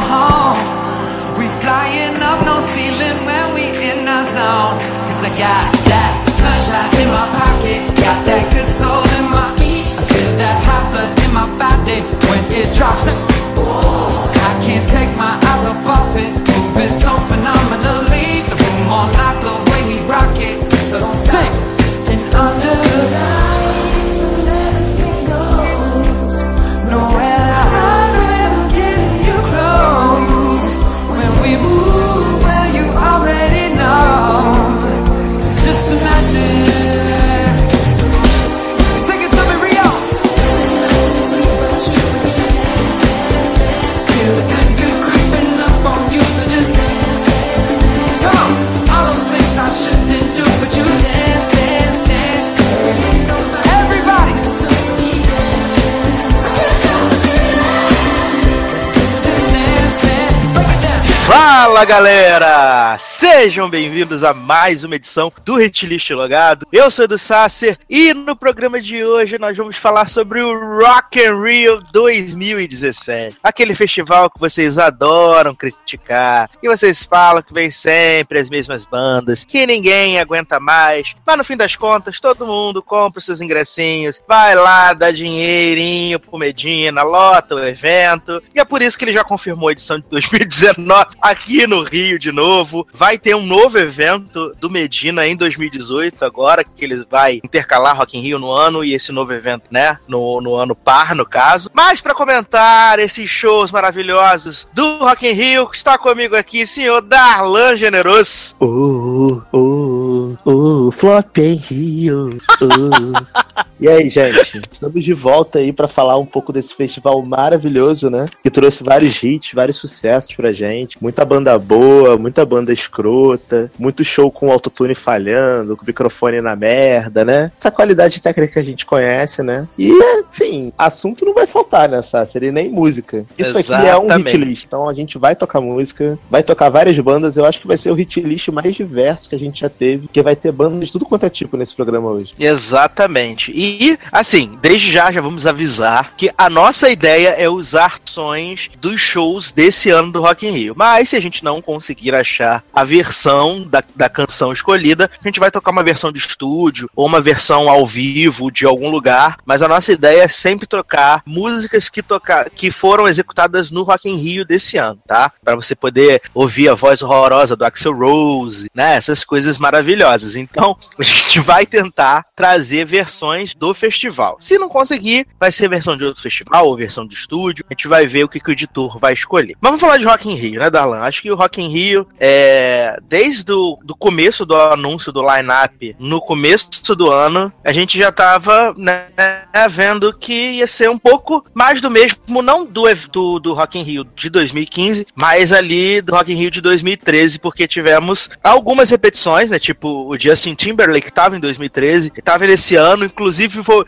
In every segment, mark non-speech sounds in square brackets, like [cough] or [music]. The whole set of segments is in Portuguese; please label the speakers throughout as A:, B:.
A: home. We flying up, no ceiling when we in our zone. Cause I got that sunshine in my pocket, got that good soul in my feet. I feel that hot blood in my body when it drops. I can't take my eyes off of it, moving so phenomenally. The room all night, the way we rock it, so don't stop.
B: Galera! Sejam bem-vindos a mais uma edição do Hitlist Logado. Eu sou Edu Sasser e no programa de hoje nós vamos falar sobre o Rock in Rio 2017. Aquele festival que vocês adoram criticar e vocês falam que vem sempre as mesmas bandas, que ninguém aguenta mais, mas no fim das contas todo mundo compra os seus ingressinhos, vai lá, dá dinheirinho pro Medina, lota o evento e é por isso que ele já confirmou a edição de 2019 aqui no Rio de novo. Vai ter um novo evento do Medina em 2018, agora que ele vai intercalar Rock in Rio no ano e esse novo evento, né? No, no ano par, no caso. Mas para comentar esses shows maravilhosos do Rock in Rio, está comigo aqui, senhor Darlan Generoso.
C: Uh, uh, flop em Rio. e aí, gente? Estamos de volta aí pra falar um pouco desse festival maravilhoso, né? Que trouxe vários hits, vários sucessos pra gente. Muita banda boa, muita banda escrota, muito show com o autotune falhando, com o microfone na merda, né? Essa qualidade técnica que a gente conhece, né? E, assim, assunto não vai faltar nessa série, nem música. Isso aqui é um
B: Exatamente.
C: hit list. Então a gente vai tocar música, vai tocar várias bandas. Eu acho que vai ser o hit list mais diverso que a gente já teve, vai ter bandas de tudo quanto é tipo nesse programa hoje.
B: Exatamente. E, assim, desde já já vamos avisar que a nossa ideia é usar sons dos shows desse ano do Rock in Rio. Mas se a gente não conseguir achar a versão da, da canção escolhida, a gente vai tocar uma versão de estúdio ou uma versão ao vivo de algum lugar. Mas a nossa ideia é sempre tocar músicas que, tocar, que foram executadas no Rock in Rio desse ano, tá? Para você poder ouvir a voz horrorosa do Axel Rose, né? Essas coisas maravilhosas. Então, [laughs] a gente vai tentar trazer versões do festival. Se não conseguir, vai ser versão de outro festival ou versão de estúdio. A gente vai ver o que, que o editor vai escolher. Mas vamos falar de Rock in Rio, né, Darlan? Acho que o Rock in Rio, é, desde o do começo do anúncio do line-up, no começo do ano, a gente já tava né, vendo que ia ser um pouco mais do mesmo, não do, do, do Rock in Rio de 2015, mas ali do Rock in Rio de 2013, porque tivemos algumas repetições, né? Tipo, o Justin Timberlake estava em 2013, estava nesse ano, inclusive foi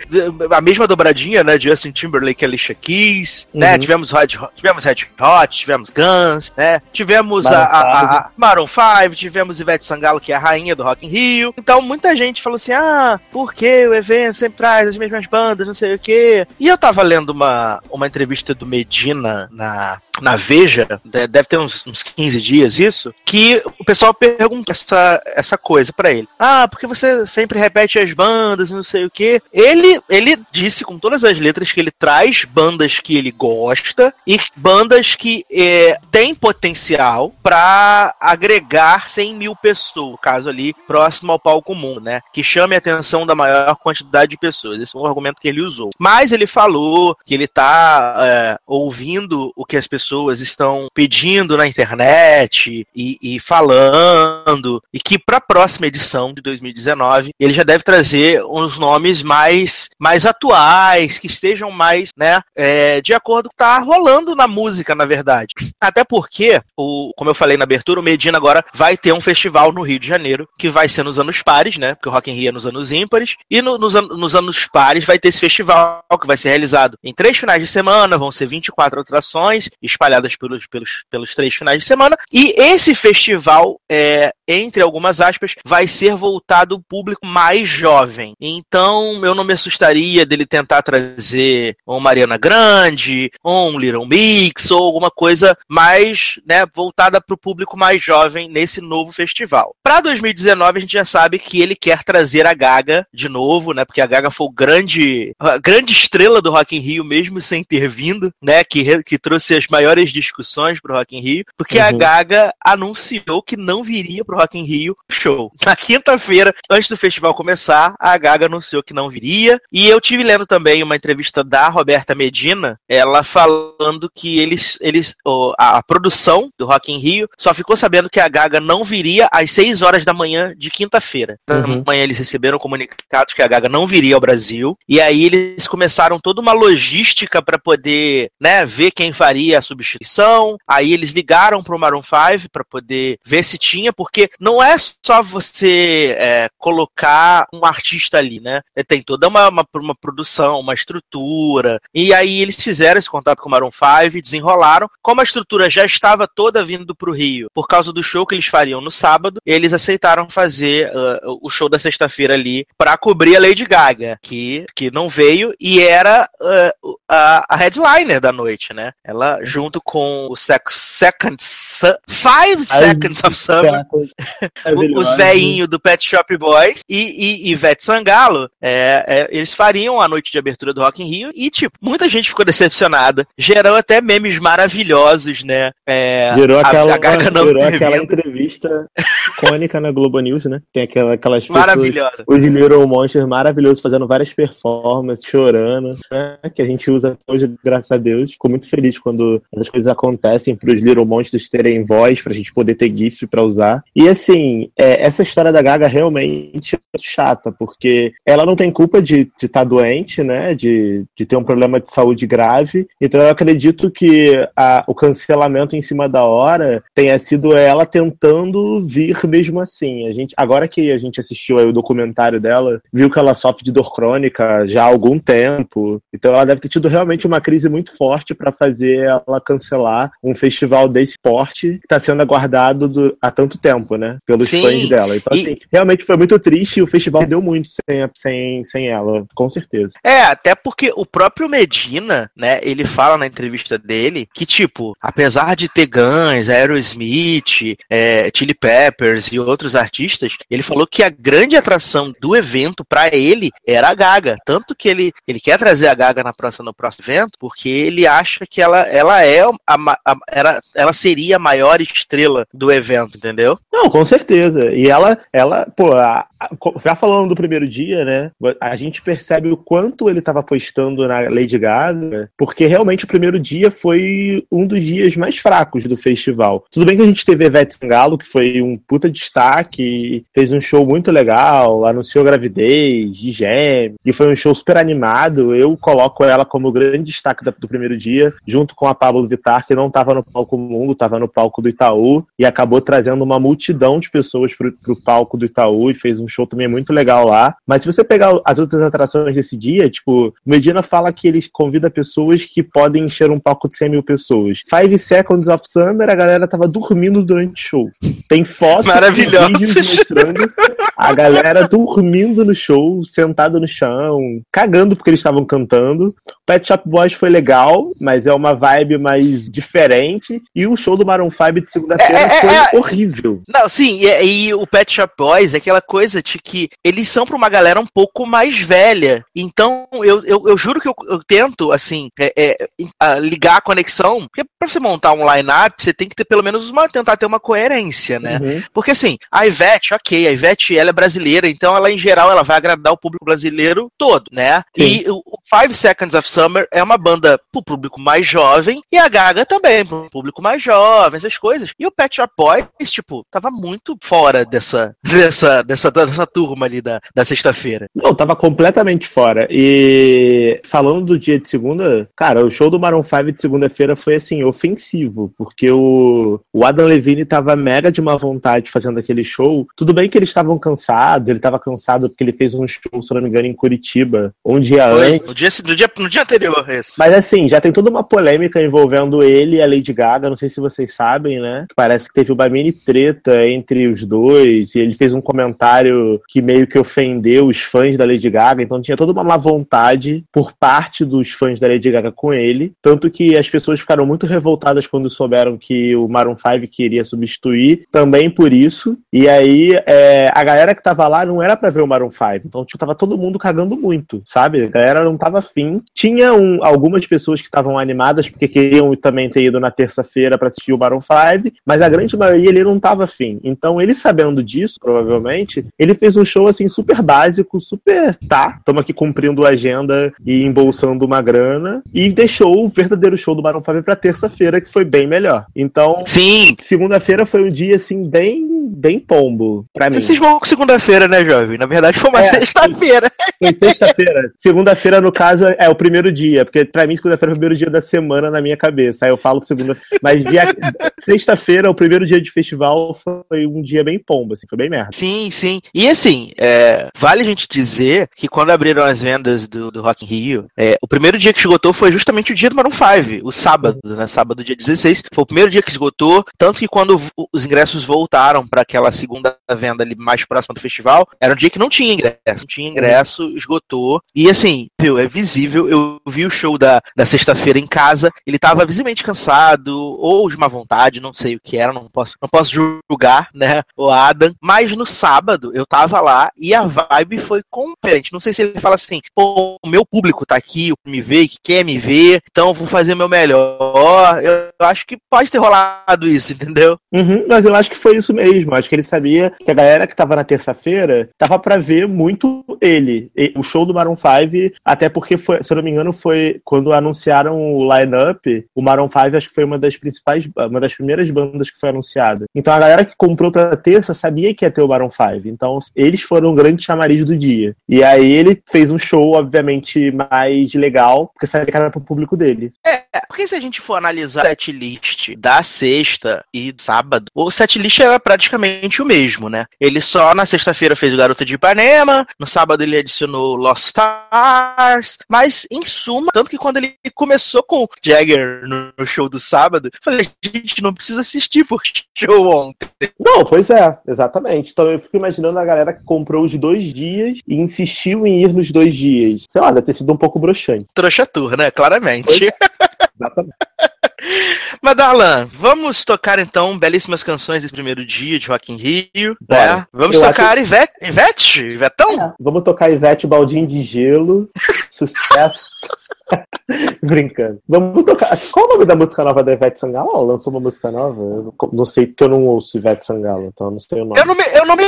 B: a mesma dobradinha, né? Justin Timberlake e Alicia Keys, né?
C: Uhum.
B: Tivemos Red, Hot- tivemos Red Hot, tivemos Guns, né? Tivemos a, a, a, a Maroon 5, tivemos Ivete Sangalo, que é a rainha do Rock in Rio. Então muita gente falou assim: ah, por que o evento sempre traz as mesmas bandas, não sei o quê. E eu tava lendo uma, uma entrevista do Medina na, na Veja, de- deve ter uns, uns 15 dias isso, que o pessoal pergunta essa, essa coisa pra ele. Ah, porque você sempre repete as bandas, não sei o quê. Ele, ele disse com todas as letras que ele traz bandas que ele gosta e bandas que é, têm potencial pra agregar 100 mil pessoas, caso ali próximo ao palco mundo, né? Que chame a atenção da maior quantidade de pessoas. Esse foi o argumento que ele usou. Mas ele falou que ele tá é, ouvindo o que as pessoas estão pedindo na internet e, e falando, e que para a próxima edição de 2019 ele já deve trazer uns nomes mais, mais atuais, que estejam mais, né, é, de acordo com o que tá rolando na música, na verdade. Até porque, o, como eu falei na abertura, o Medina agora vai ter um festival no Rio de Janeiro, que vai ser nos anos pares, né, porque o Rock in Rio é nos anos ímpares, e no- nos, an- nos anos pares vai ter esse festival que vai ser realizado em três finais de semana, vão ser 24 atrações, espalhadas pelos, pelos, pelos três finais de semana. E esse festival, é, entre algumas aspas, vai ser voltado ao público mais jovem. Então, eu não me assustaria dele tentar trazer uma Mariana Grande, ou um Little Mix, ou alguma coisa mais né, voltada para o público mais jovem nesse novo festival. Para 2019, a gente já sabe que ele quer trazer a Gaga de novo, né? Porque a Gaga foi o grande, a grande estrela do Rock in Rio, mesmo sem ter vindo, né? Que, que trouxe as maiores discussões pro Rock in Rio, porque uhum. a Gaga anunciou que não viria pro Rock in Rio show. Na quinta-feira, antes do festival começar, a Gaga anunciou que não viria. E eu tive lendo também uma entrevista da Roberta Medina, ela falando que eles, eles a produção do Rock in Rio só ficou sabendo que a Gaga não viria às 6 horas da manhã de quinta-feira. Uhum. Amanhã eles receberam comunicados que a Gaga não viria ao Brasil. E aí eles começaram toda uma logística para poder, né, ver quem faria a substituição. Aí eles ligaram pro Maroon 5 para poder ver se tinha, porque não é só você é, colocar um artista ali, né? Tem toda uma, uma, uma, produção, uma estrutura. E aí eles fizeram esse contato com o Maroon 5, desenrolaram. Como a estrutura já estava toda vindo pro Rio, por causa do show que eles fariam no sábado, eles aceitaram fazer uh, o show da sexta-feira ali para cobrir a Lady Gaga, que, que não veio e era uh, a, a headliner da noite, né? Ela junto com o Sex, Second Five Seconds of Summer, [laughs] os do Pet Shop Boys e, e, Ivete Sangalo, é, é, eles fariam a noite de abertura do Rock in Rio e, tipo, muita gente ficou decepcionada. Gerou até memes maravilhosos, né?
C: É, gerou aquela, a, a gerou aquela entrevista icônica na Globo News, né? Tem aquela, aquelas
B: pessoas, Maravilhosa.
C: os Little Monsters maravilhosos, fazendo várias performances, chorando, né? Que a gente usa hoje, graças a Deus. Fico muito feliz quando essas coisas acontecem para os Little Monsters terem voz, pra gente poder ter GIF para usar. E assim, é, essa história da Gaga realmente é chata, porque ela não tem culpa de estar tá doente, né? De, de ter um problema de saúde grave. Então eu acredito que a, o cancelamento em cima da hora tenha sido ela tentando vir mesmo assim. A gente, agora que a gente assistiu o documentário dela, viu que ela sofre de dor crônica já há algum tempo. Então ela deve ter tido realmente uma crise muito forte para fazer ela cancelar um festival desse porte que está sendo aguardado do, há tanto tempo, né? Pelos Sim. fãs dela. Então, e... assim, realmente foi muito triste e o festival deu muito sem, sem, sem ela, com certeza.
B: É, até porque o próprio Medina, né, ele fala na entrevista dele que, tipo, apesar de ter Guns, Aerosmith, é, Chili Peppers e outros artistas, ele falou que a grande atração do evento para ele era a Gaga. Tanto que ele, ele quer trazer a Gaga na próxima, no próximo evento, porque ele acha que ela, ela é a, a, era, ela seria a maior estrela do evento, entendeu?
C: Não, com certeza. E ela, ela pô, a, já falando do primeiro dia, né? A gente percebe o quanto ele estava apostando na Lady Gaga, porque realmente o primeiro dia foi um dos dias mais fracos do festival. Tudo bem que a gente teve Ivete Sangalo, que foi um puta destaque, fez um show muito legal, anunciou gravidez, de gêmeo, e foi um show super animado. Eu coloco ela como grande destaque do primeiro dia, junto com a Pablo Vittar, que não estava no palco mundo, estava no palco do Itaú, e acabou trazendo uma multidão de pessoas pro, pro palco do Itaú e fez um show também muito legal lá. Mas se você pegar as outras atrações desse dia, tipo, Medina fala que ele convida pessoas que podem encher um palco de 100 mil pessoas. Five Seconds of Summer, a galera tava dormindo durante o show. Tem fotos, vídeos mostrando a galera dormindo no show, sentada no chão, cagando porque eles estavam cantando. Pet Shop Boys foi legal, mas é uma vibe mais diferente. E o show do Maroon 5 de segunda-feira é, é, foi é, horrível.
B: Não, sim, e, e, o Pet Shop Boys é aquela coisa de que eles são pra uma galera um pouco mais velha. Então, eu, eu, eu juro que eu, eu tento, assim, é, é, ligar a conexão. Porque pra você montar um line-up, você tem que ter pelo menos uma, tentar ter uma coerência, né? Uhum. Porque assim, a Ivete, ok, a Ivete ela é brasileira, então ela em geral ela vai agradar o público brasileiro todo, né? Sim. E o Five Seconds of Summer é uma banda pro público mais jovem e a Gaga também pro público mais jovem, essas coisas. E o Pet Shop Boys, tipo, tava muito fora dessa [laughs] dessa dessa, dessa turma ali da, da sexta-feira.
C: Não, tava completamente fora. E falando do dia de segunda, cara, o show do Maroon 5 de segunda-feira foi assim, ofensivo, porque o, o Adam Levine tava mega de má vontade fazendo aquele show. Tudo bem que eles estavam cansados, ele tava cansado porque ele fez um show, se não me engano, em Curitiba, um dia foi, antes
B: no dia, dia, no dia anterior, esse.
C: Mas assim, já tem toda uma polêmica envolvendo ele e a Lady Gaga, não sei se vocês sabem, né? Parece que teve uma mini treta entre os dois, e ele fez um comentário que meio que ofendeu os fãs da Lady Gaga, então tinha toda uma má vontade por parte dos fãs da Lady Gaga com ele, tanto que as pessoas ficaram muito revoltadas quando souberam que o Maroon 5 queria substituir, também por isso, e aí é, a galera que tava lá não era para ver o Maroon 5, então tipo, tava todo mundo cagando muito, sabe? A galera não tava afim. Tinha um, algumas pessoas que estavam animadas porque queriam também ter ido na terça-feira para assistir o Maroon 5, mas a grande maioria ele não tava afim. Então ele sabendo disso, provavelmente, ele fez um show assim super básico, super tá, estamos aqui cumprindo a agenda e embolsando uma grana e deixou o verdadeiro show do Maroon 5 para terça-feira que foi bem melhor. Então,
B: sim,
C: segunda-feira foi um dia assim bem bem pombo pra mim.
B: Vocês vão com segunda-feira, né, jovem? Na verdade foi uma é, sexta-feira.
C: Foi sexta-feira. Segunda-feira, no caso, é o primeiro dia, porque pra mim segunda-feira é o primeiro dia da semana na minha cabeça. Aí eu falo segunda Mas dia... sexta-feira, o primeiro dia de festival, foi um dia bem pombo, assim, foi bem merda.
B: Sim, sim. E assim, é... vale a gente dizer que quando abriram as vendas do, do Rock in Rio, é... o primeiro dia que esgotou foi justamente o dia do Maroon 5, o sábado, né? Sábado, dia 16. Foi o primeiro dia que esgotou, tanto que quando os ingressos voltaram para aquela segunda venda ali mais próxima do festival, era um dia que não tinha ingresso, não tinha ingresso, esgotou. E assim, viu, é visível. Eu vi o show da, da sexta-feira em casa, ele tava visivelmente cansado, ou de má vontade, não sei o que era, não posso, não posso julgar, né, o Adam. Mas no sábado eu tava lá e a vibe foi completamente. Não sei se ele fala assim, pô, o meu público tá aqui, me vê, que quer me ver, então vou fazer meu melhor. Eu, eu acho que pode ter rolado isso, entendeu?
C: Uhum, mas eu acho que foi isso mesmo. Acho que ele sabia que a galera que tava na terça-feira tava para ver muito ele. O show do Maroon 5, até porque, foi, se eu não me engano, foi quando anunciaram o line-up, o Maroon 5 acho que foi uma das principais, uma das primeiras bandas que foi anunciada. Então a galera que comprou pra terça sabia que ia ter o Maroon 5. Então eles foram um grande chamariz do dia. E aí ele fez um show, obviamente, mais legal, porque sabia que era pro público dele.
B: É, porque se a gente for analisar o setlist da sexta e sábado, o setlist era praticamente o mesmo, né? Ele só na sexta-feira fez o Garota de Ipanema, no sábado ele adicionou Lost Stars, mas em suma, tanto que quando ele começou com Jagger no show do sábado, eu falei, gente, não precisa assistir porque [laughs] show ontem.
C: Não, pois é, exatamente. Então eu fico imaginando a galera que comprou os dois dias e insistiu em ir nos dois dias. Sei lá, deve ter sido um pouco broxante.
B: Trouxa tour, né? Claramente. [laughs] Exatamente. [laughs] Mas, Darlan, vamos tocar então belíssimas canções desse primeiro dia de Rock in Rio. Né? Vamos Eu tocar acho... Ivete, Ivete? Ivetão?
C: É. Vamos tocar Ivete Baldinho de Gelo. [laughs] Sucesso. [laughs] Brincando. Vamos tocar. Qual o nome da música nova da Ivete Sangalo? Ela lançou uma música nova? Eu não sei porque eu não ouço Ivete Sangalo, então eu não sei o nome.
B: Eu não, me, eu não me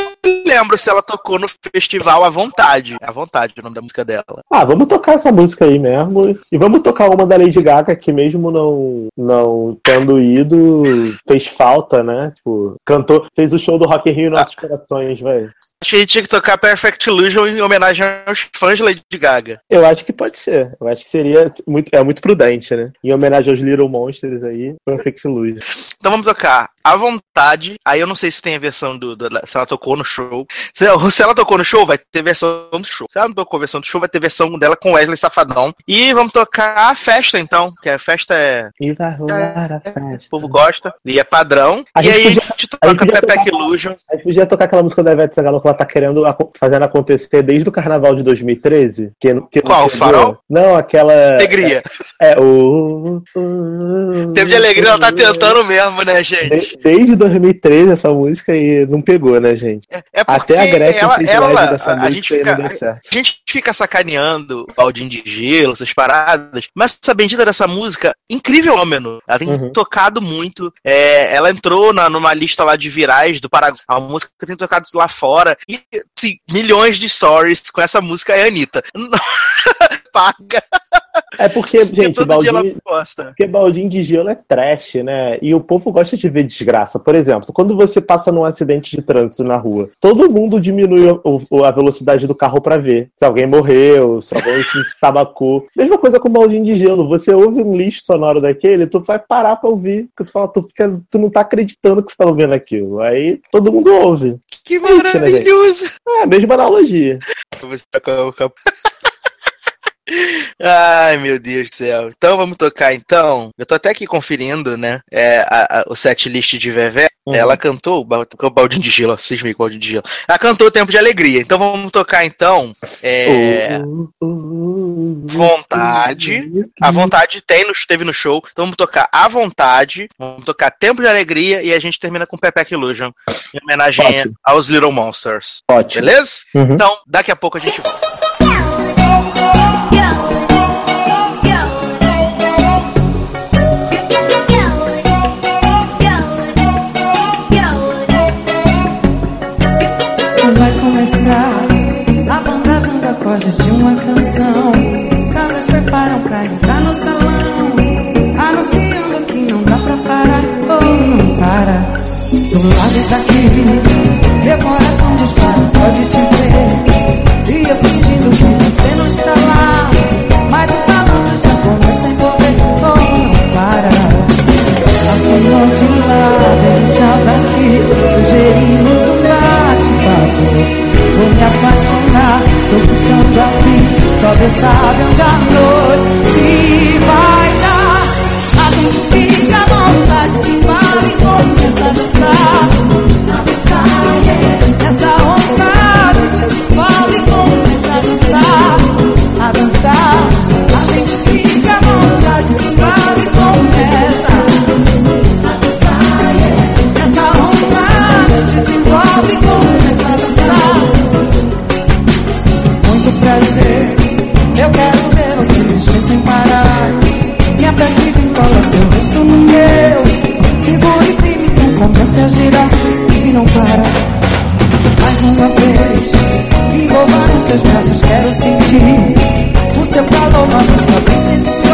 B: lembro se ela tocou no festival à vontade. À vontade, o nome da música dela.
C: Ah, vamos tocar essa música aí mesmo. E vamos tocar uma da Lady Gaga, que mesmo não, não tendo ido, fez falta, né? Tipo, cantou, fez o show do Rock in Rio nos nossos ah. corações, velho.
B: Acho que a gente tinha que tocar Perfect Illusion em homenagem aos fãs de Lady Gaga.
C: Eu acho que pode ser. Eu acho que seria muito, é muito prudente, né? Em homenagem aos Little Monsters aí, Perfect Illusion.
B: Então vamos tocar à vontade. Aí eu não sei se tem a versão do, do se ela tocou no show. Se, se, ela tocou no show, vai ter versão do show. Se ela não tocou versão do show, vai ter versão dela com Wesley Safadão. E vamos tocar a festa então, que a festa é.
C: E vai rolar a festa.
B: O povo gosta. E é padrão.
C: A
B: e aí
C: podia,
B: a gente toca a Perfect Illusion.
C: A gente podia tocar aquela música da Ivete Sangalo ela tá querendo fazendo acontecer desde o carnaval de 2013. Que, que
B: Qual? O farol?
C: Não, aquela.
B: Alegria.
C: É, é o.
B: Tempo de alegria, ela tá tentando mesmo, né, gente?
C: Desde 2013 essa música e não pegou, né, gente?
B: É, é Até a Gretchen ela, ela dessa a, música a gente fica, não deu certo. A gente fica sacaneando o baldinho de gelo, essas paradas, mas essa bendita dessa música, incrível fenômeno. Ela tem uhum. tocado muito. É, ela entrou na, numa lista lá de virais do Paraguai. A música tem tocado lá fora. E, sim, milhões de stories com essa música é a Anitta. [laughs] Paga.
C: É porque, [laughs] gente, baldinho, porque baldinho de gelo é trash, né? E o povo gosta de ver desgraça. Por exemplo, quando você passa num acidente de trânsito na rua, todo mundo diminui o, a velocidade do carro para ver se alguém morreu, se alguém se [laughs] tabacou. Mesma coisa com baldinho de gelo. Você ouve um lixo sonoro daquele, tu vai parar pra ouvir. Porque tu fala, tu, fica, tu não tá acreditando que você tá ouvindo aquilo. Aí todo mundo ouve.
B: Que maravilhoso!
C: É, mesma analogia.
B: Você tá com a Ai, meu Deus do céu. Então vamos tocar então. Eu tô até aqui conferindo, né? É, a, a, o set list de Vevé. Uhum. Ela cantou o baldinho de gelo, meio baldinho de gelo. Ela cantou o Tempo de Alegria. Então vamos tocar então. É, vontade. A vontade tem no, teve no show. Então vamos tocar A Vontade. Vamos tocar Tempo de Alegria e a gente termina com Pepe Illusion. Em homenagem Ótimo. aos Little Monsters.
C: Ótimo.
B: Beleza? Uhum. Então, daqui a pouco a gente volta.
A: A banda dando acordes de uma canção. Casas preparam pra entrar no salão. Anunciando que não dá pra parar ou não para. Do lado daqui, meu coração dispara só de te ver. E eu fingindo que você não está lá. Só Deus sabe onde a noite vai dar. A gente fica à vontade, se para e começa a dançar. A dançar, yeah. Essa onda a gente se envolve e começa a dançar. A dançar, a gente então comece a girar e não para. Mais uma vez, me envolva nos seus braços, quero sentir o seu calor, dança bem sensual.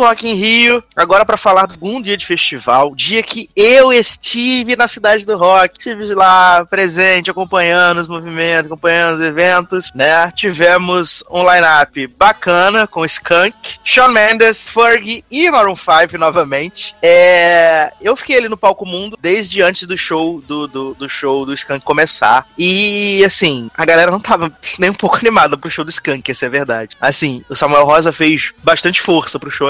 B: Rock in Rio. Agora para falar de um dia de festival, dia que eu estive na cidade do rock, estive lá presente, acompanhando os movimentos, acompanhando os eventos, né? Tivemos um line-up bacana com Skunk, Shawn Mendes, Fergie e Maroon 5 novamente. É... Eu fiquei ali no palco mundo desde antes do show do, do, do show do Skunk começar. E assim, a galera não tava nem um pouco [laughs] animada pro show do Skunk, essa é a verdade. Assim, o Samuel Rosa fez bastante força pro show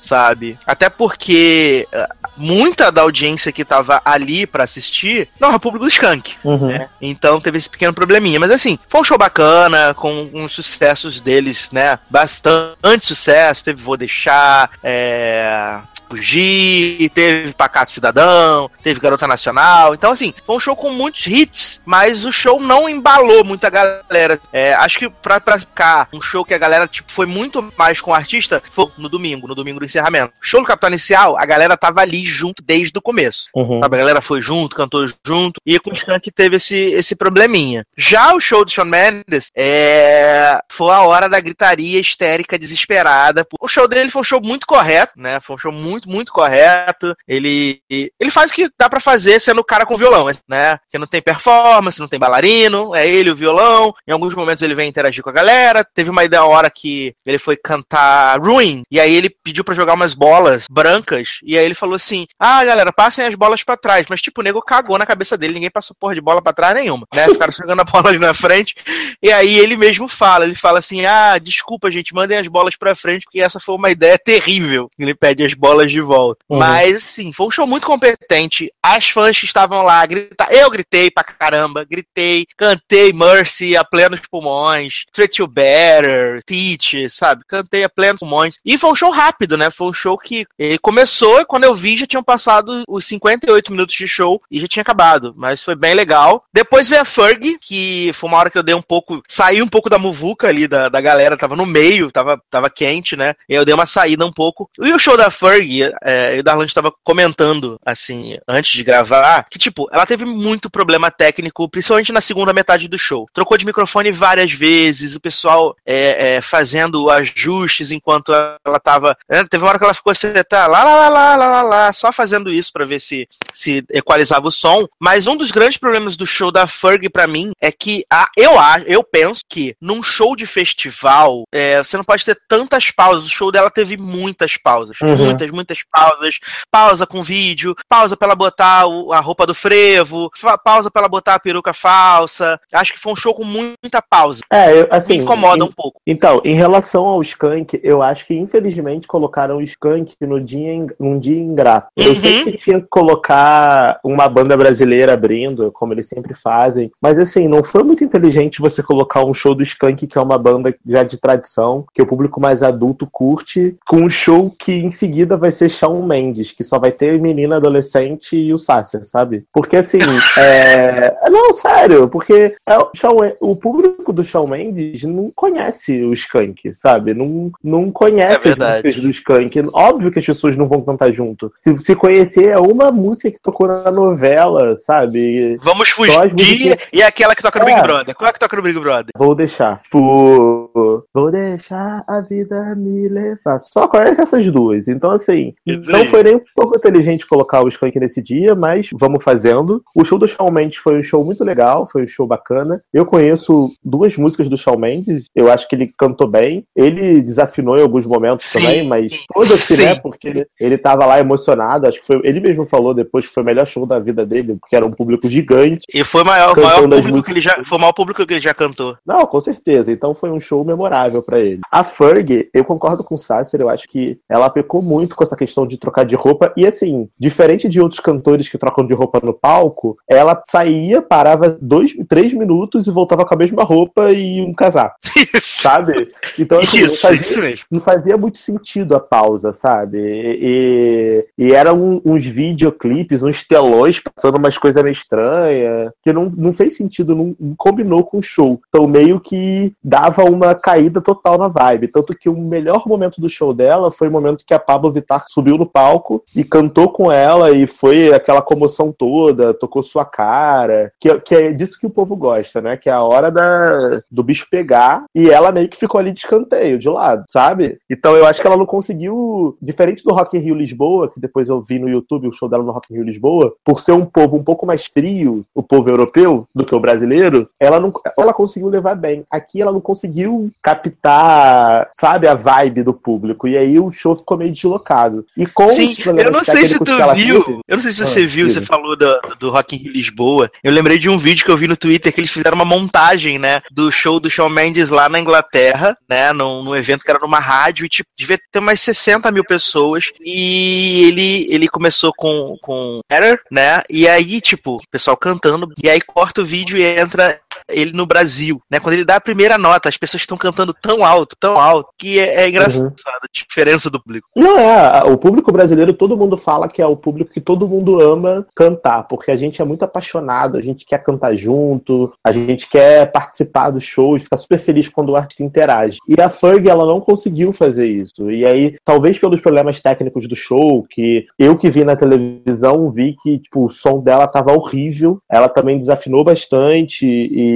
B: sabe? Até porque eh, muita da audiência que tava ali para assistir não era público do Skank. Uhum. Né? Então teve esse pequeno probleminha. Mas assim, foi um show bacana, com os sucessos deles, né? Bastante sucesso. Teve Vou Deixar, é fugir, teve Pacato Cidadão, teve Garota Nacional. Então, assim, foi um show com muitos hits, mas o show não embalou muita galera. É, acho que pra, pra ficar um show que a galera tipo, foi muito mais com o artista, foi no domingo, no domingo do encerramento. Show do Capitão Inicial, a galera tava ali junto desde o começo. Uhum. A galera foi junto, cantou junto, e com o Skank teve esse, esse probleminha. Já o show do Shawn Mendes, é... foi a hora da gritaria histérica, desesperada. O show dele foi um show muito correto, né? Foi um show muito muito, muito correto. Ele, ele faz o que dá para fazer sendo o cara com violão, né? Que não tem performance, não tem bailarino, é ele o violão. Em alguns momentos ele vem interagir com a galera. Teve uma ideia hora que ele foi cantar Ruin, e aí ele pediu para jogar umas bolas brancas, e aí ele falou assim: Ah, galera, passem as bolas para trás. Mas, tipo, o nego cagou na cabeça dele, ninguém passou porra de bola para trás nenhuma, né? Ficaram jogando a bola ali na frente. E aí ele mesmo fala: ele fala assim: Ah, desculpa, gente, mandem as bolas pra frente, porque essa foi uma ideia terrível. Ele pede as bolas de volta. Uhum. Mas, assim, foi um show muito competente. As fãs que estavam lá, grita... eu gritei pra caramba, gritei, cantei Mercy a plenos pulmões, Treat You Better, Teach, sabe? Cantei a plenos pulmões. E foi um show rápido, né? Foi um show que ele começou e quando eu vi já tinham passado os 58 minutos de show e já tinha acabado. Mas foi bem legal. Depois veio a Ferg, que foi uma hora que eu dei um pouco. Saí um pouco da muvuca ali da, da galera, tava no meio, tava, tava quente, né? E eu dei uma saída um pouco. E o show da Ferg, é, o Darlan estava comentando, assim, antes de gravar, que, tipo, ela teve muito problema técnico, principalmente na segunda metade do show. Trocou de microfone várias vezes, o pessoal é, é, fazendo ajustes enquanto ela tava. É, teve uma hora que ela ficou assim, tá lá, lá, lá, lá, lá, lá, lá só fazendo isso para ver se, se equalizava o som. Mas um dos grandes problemas do show da Ferg para mim é que a, eu acho, eu penso que num show de festival, é, você não pode ter tantas pausas. O show dela teve muitas pausas. Uhum. Muitas, muitas pausas, pausa com vídeo, pausa para ela botar o, a roupa do frevo, pausa para ela botar a peruca falsa. Acho que foi um show com muita pausa.
C: É, eu, assim,
B: me incomoda em, um pouco.
C: Então, em relação ao Skank, eu acho que infelizmente colocaram o Skank no dia, num dia ingrato. Uhum. Eu sei que tinha que colocar uma banda brasileira abrindo, como eles sempre fazem, mas assim, não foi muito inteligente você colocar um show do Skank, que é uma banda já de tradição, que o público mais adulto curte, com um show que em seguida vai ser Shawn Mendes, que só vai ter menina adolescente e o Sasser, sabe? Porque assim, [laughs] é... Não, sério, porque é o, Shawn... o público do Shawn Mendes não conhece o Skank, sabe? Não, não conhece é as músicas do Skank. Óbvio que as pessoas não vão cantar junto. Se, se conhecer é uma música que tocou na novela, sabe?
B: Vamos fugir músicas... e aquela que toca no é. Big Brother. Qual é que toca no Big Brother?
C: Vou deixar. Tipo, vou deixar a vida me levar. Só conhece essas duas. Então, assim, não foi nem um pouco inteligente colocar o Skank nesse dia, mas vamos fazendo. O show do Shawn Mendes foi um show muito legal, foi um show bacana. Eu conheço duas músicas do Shawn Mendes, eu acho que ele cantou bem. Ele desafinou em alguns momentos Sim. também, mas todas, né? Porque ele, ele tava lá emocionado, acho que foi. Ele mesmo falou depois que foi o melhor show da vida dele, porque era um público gigante.
B: E foi o maior, maior público que ele já, foi o maior público que ele já cantou.
C: Não, com certeza. Então foi um show memorável para ele. A Ferg, eu concordo com o Sasser, eu acho que ela pecou muito com essa questão de trocar de roupa. E assim, diferente de outros cantores que trocam de roupa no palco, ela saía, parava dois, três minutos e voltava com a mesma roupa e um casaco. Isso. Sabe? Então, assim, isso, não, fazia, isso mesmo. não fazia muito sentido a pausa, sabe? E, e eram uns videoclipes, uns telões passando umas coisas meio estranhas, que não, não fez sentido, não, não combinou com o show. Então, meio que dava uma caída total na vibe. Tanto que o melhor momento do show dela foi o momento que a Pablo Vittar subiu no palco e cantou com ela e foi aquela comoção toda, tocou sua cara, que, que é disso que o povo gosta, né? Que é a hora da, do bicho pegar e ela meio que ficou ali de escanteio, de lado, sabe? Então eu acho que ela não conseguiu, diferente do Rock in Rio Lisboa, que depois eu vi no YouTube o show dela no Rock in Rio Lisboa, por ser um povo um pouco mais frio, o povo europeu, do que o brasileiro, ela não ela conseguiu levar bem. Aqui ela não conseguiu captar, sabe, a vibe do público. E aí o show ficou meio deslocado. E com
B: Sim, eu não sei se tu viu, teve, eu não sei se você ah, viu, você falou do, do Rock in Lisboa. Eu lembrei de um vídeo que eu vi no Twitter que eles fizeram uma montagem, né, do show do Shawn Mendes lá na Inglaterra, né, num, num evento que era numa rádio e, tipo, devia ter umas 60 mil pessoas. E ele, ele começou com, com Error, né, e aí, tipo, o pessoal cantando, e aí corta o vídeo e entra ele no Brasil, né? Quando ele dá a primeira nota, as pessoas estão cantando tão alto, tão alto, que é, é engraçado uhum. a diferença do público.
C: Não é, o público brasileiro, todo mundo fala que é o público que todo mundo ama cantar, porque a gente é muito apaixonado, a gente quer cantar junto, a gente quer participar do show e ficar super feliz quando o artista interage. E a Ferg, ela não conseguiu fazer isso. E aí, talvez pelos problemas técnicos do show, que eu que vi na televisão, vi que tipo, o som dela tava horrível, ela também desafinou bastante e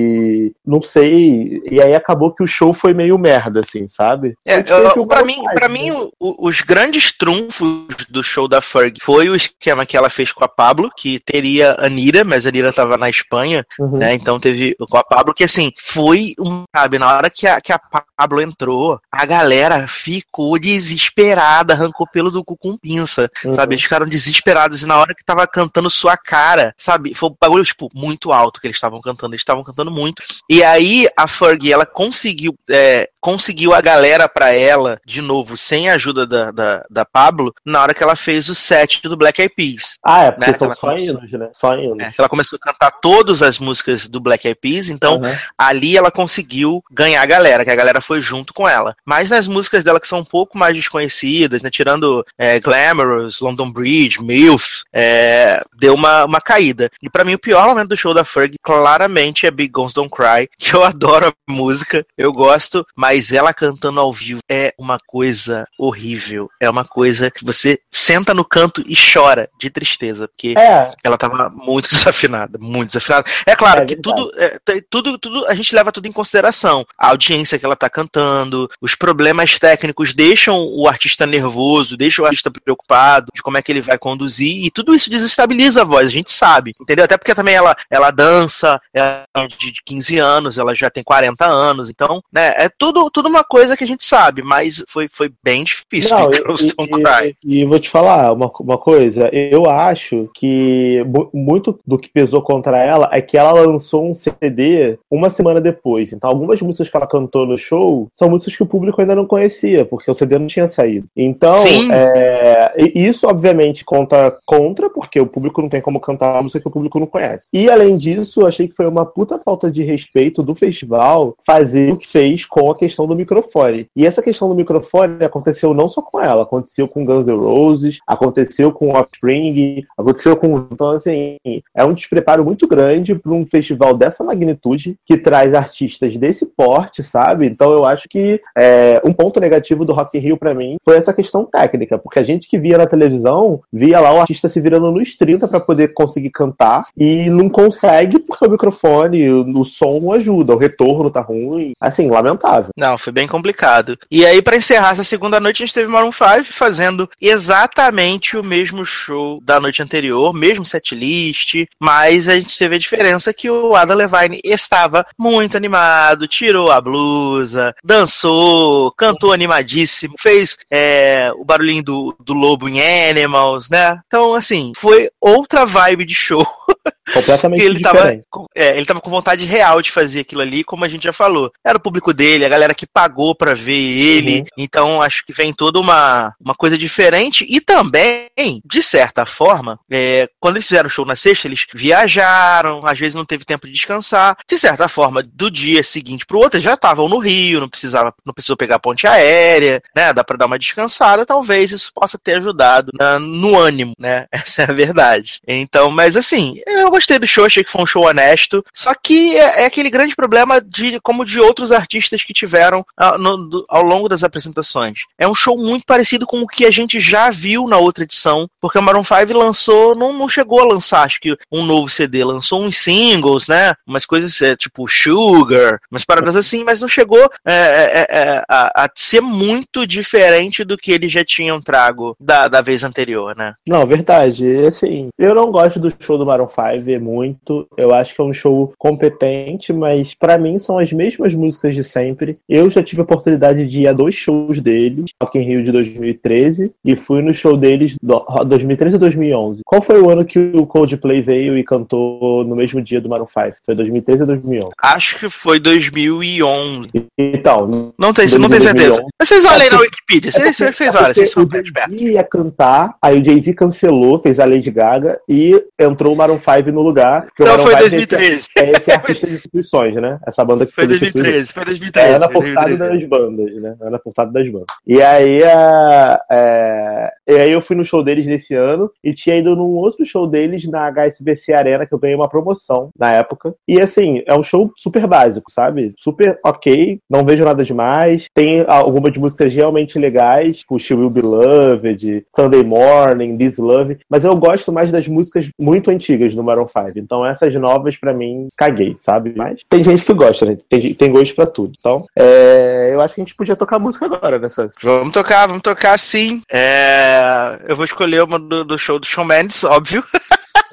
C: não sei. E aí acabou que o show foi meio merda, assim, sabe?
B: É, pra mim, para mim né? o, os grandes trunfos do show da Ferg foi o esquema que ela fez com a Pablo, que teria a Anira, mas a Anira tava na Espanha, uhum. né? Então teve com a Pablo, que assim, foi um, sabe, na hora que a, que a Pablo entrou, a galera ficou desesperada, arrancou pelo do cu com pinça, uhum. sabe? Eles ficaram desesperados e na hora que tava cantando sua cara, sabe? Foi um bagulho, tipo, muito alto que eles estavam cantando. Eles estavam cantando muito. E aí a Fergie, ela conseguiu, é, conseguiu a galera para ela, de novo, sem a ajuda da, da, da, Pablo, na hora que ela fez o set do Black Eyed Peas.
C: Ah, é, porque né? são só hinos, né? Só hinos.
B: É, ela começou a cantar todas as músicas do Black Eyed Peas, então uhum. ali ela conseguiu ganhar a galera, que a galera foi junto com ela. Mas nas músicas dela que são um pouco mais desconhecidas, né? Tirando é, Glamorous, London Bridge, MILF, é, deu uma, uma caída. E para mim o pior momento do show da Fergie claramente é Big Guns Don't Cry, [laughs] que eu adoro a música, eu gosto, mas ela cantando ao vivo é uma coisa horrível. É uma coisa que você senta no canto e chora de tristeza, porque é. ela tava muito [laughs] desafinada, muito desafinada. É claro é que tudo, é, tudo, tudo, a gente leva tudo em consideração. A audiência que ela tá cantando, os problemas técnicos deixam o artista nervoso, deixam o artista preocupado de como é que ele vai conduzir, e tudo isso desestabiliza a voz, a gente sabe, entendeu? Até porque também ela, ela dança, ela de 15 anos, ela já tem 40 anos, então, né, é tudo, tudo uma coisa que a gente sabe, mas foi, foi bem difícil. Não, [laughs]
C: e, e, e, vou te falar uma, uma coisa, eu acho que muito do que pesou contra ela é que ela lançou um CD uma semana depois, então algumas músicas que ela cantou no show são músicas que o público ainda não conhecia, porque o CD não tinha saído. Então, é, isso obviamente conta contra, porque o público não tem como cantar uma música que o público não conhece. E além disso, achei que foi uma puta falta de respeito do festival fazer o que fez com a questão do microfone. E essa questão do microfone aconteceu não só com ela, aconteceu com Guns N' Roses, aconteceu com Offspring, aconteceu com. Então, assim, é um despreparo muito grande para um festival dessa magnitude que traz artistas desse porte, sabe? Então, eu acho que é, um ponto negativo do Rock in Rio para mim foi essa questão técnica, porque a gente que via na televisão via lá o artista se virando nos 30 para poder conseguir cantar e não consegue porque o microfone, o som não ajuda, o retorno tá ruim. Assim, lamentável.
B: Não, foi bem complicado. E aí, para encerrar essa segunda noite, a gente teve Maroon 5 fazendo exatamente o mesmo show da noite anterior, mesmo setlist, mas a gente teve a diferença que o Adam Levine estava muito animado, tirou a blusa, dançou, cantou animadíssimo, fez é, o barulhinho do, do lobo em Animals, né? Então, assim, foi outra vibe de show. [laughs]
C: Completamente
B: ele diferente. Tava, é, ele tava com vontade real de fazer aquilo ali, como a gente já falou. Era o público dele, a galera que pagou para ver ele. Uhum. Então acho que vem toda uma, uma coisa diferente. E também, de certa forma, é, quando eles fizeram o show na sexta, eles viajaram, às vezes não teve tempo de descansar. De certa forma, do dia seguinte pro outro, já estavam no Rio, não precisava, não precisou pegar a ponte aérea, né? Dá pra dar uma descansada. Talvez isso possa ter ajudado na, no ânimo, né? [laughs] Essa é a verdade. Então, mas assim, eu gostei do show, achei que foi um show honesto. Só que é, é aquele grande problema de como de outros artistas que tiveram uh, no, do, ao longo das apresentações. É um show muito parecido com o que a gente já viu na outra edição, porque o Maroon 5 lançou, não, não chegou a lançar, acho que um novo CD, lançou uns singles, né? Umas coisas é, tipo Sugar, umas paradas assim, mas não chegou é, é, é, a, a, ser muito diferente do que eles já tinham trago da, da vez anterior, né?
C: Não, verdade. Assim, eu não gosto do show do Maroon 5 muito. Eu acho que é um show competente, mas para mim são as mesmas músicas de sempre. Eu já tive a oportunidade de ir a dois shows deles, Rock in Rio de 2013 e fui no show deles do 2013 ou 2011. Qual foi o ano que o Coldplay veio e cantou no mesmo dia do Maroon 5? Foi 2013 ou 2011?
B: Acho que foi 2011.
C: Então,
B: não tem, não tem certeza. Mas vocês olhem é na Wikipedia, vocês,
C: é
B: vocês olham, vocês
C: são perto. ia cantar, aí o Jay-Z cancelou, fez a Lady Gaga e entrou o Maroon 5 no lugar.
B: Então foi 2013.
C: É esse, é esse artista de instituições, né? Essa banda que
B: foi 2013, foi 2013.
C: É na portada das bandas, né? É na portada das bandas. E aí, a, é, e aí eu fui no show deles nesse ano e tinha ido num outro show deles na HSBC Arena que eu ganhei uma promoção na época. E assim, é um show super básico, sabe? Super ok, não vejo nada demais. Tem algumas músicas realmente legais, tipo She Will Be Loved, Sunday Morning, This Love, mas eu gosto mais das músicas muito antigas do Maroon 5. Então essas novas para mim caguei, sabe? Mas tem gente que gosta, né? Tem, tem gosto para tudo. Então, é, eu acho que a gente podia tocar música agora, né, Sassi?
B: Vamos tocar, vamos tocar sim. É, eu vou escolher uma do, do show do Shawn Mendes, óbvio.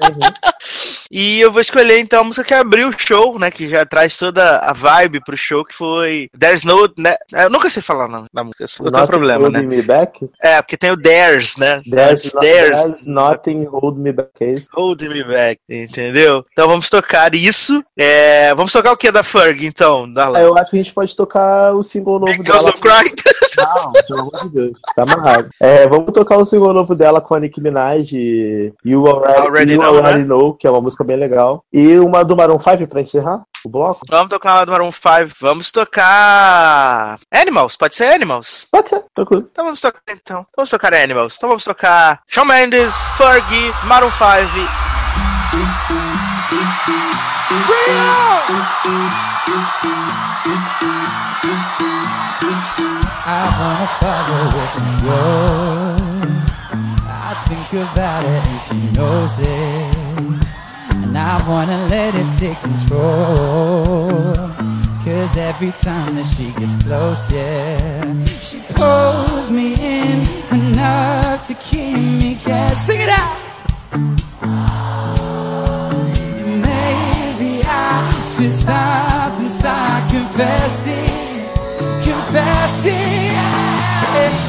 B: Uhum. [laughs] e eu vou escolher então a música que abriu o show, né? Que já traz toda a vibe pro show, que foi There's No. Né, eu nunca sei falar na, na música, eu tenho problema, né?
C: Me back?
B: É, porque tem o There's, né?
C: There's, there's, there's Nothing Hold Me Back. É
B: hold Me Back, entendeu? Então vamos tocar isso. É, vamos tocar o que da Ferg, então? Da
C: é, eu acho que a gente pode tocar o single novo
B: Because
C: dela.
B: Of Cry.
C: Não, pelo amor de Deus. Tá amarrado. É, vamos tocar o single novo dela com a Nicki Minaj, You Already, already, you know, already né? know, que é uma música bem legal. E uma do Maroon 5 pra encerrar o bloco.
B: Vamos tocar uma do Maroon 5. Vamos tocar. Animals, pode ser Animals?
C: Pode ser, tranquilo.
B: Então vamos tocar então. Vamos tocar Animals. Então vamos tocar Shawn Mendes, Fergie, Maroon 5. I wanna follow she goes. I think about it and she knows it. And I wanna let it take control. Cause every time that she gets close, yeah, she pulls me in enough to keep me cast. Sing it out! Maybe I should stop and start confessing confessing.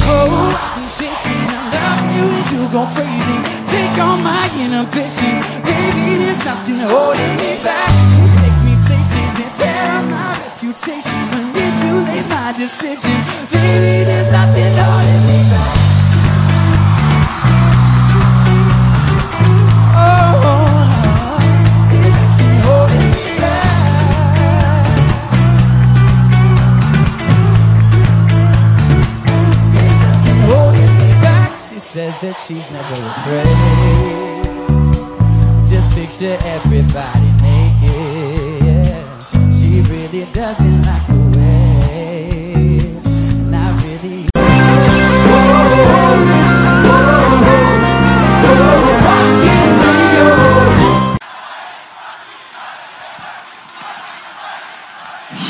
B: Oh, I'm shaking. I love you and you go crazy. Take all my inhibitions. Baby, there's nothing holding me back. You take me places and tear up my reputation. Manipulate my decisions. Baby, there's nothing holding me back. That she's never afraid. Just picture everybody naked. She really doesn't like to wait. I really.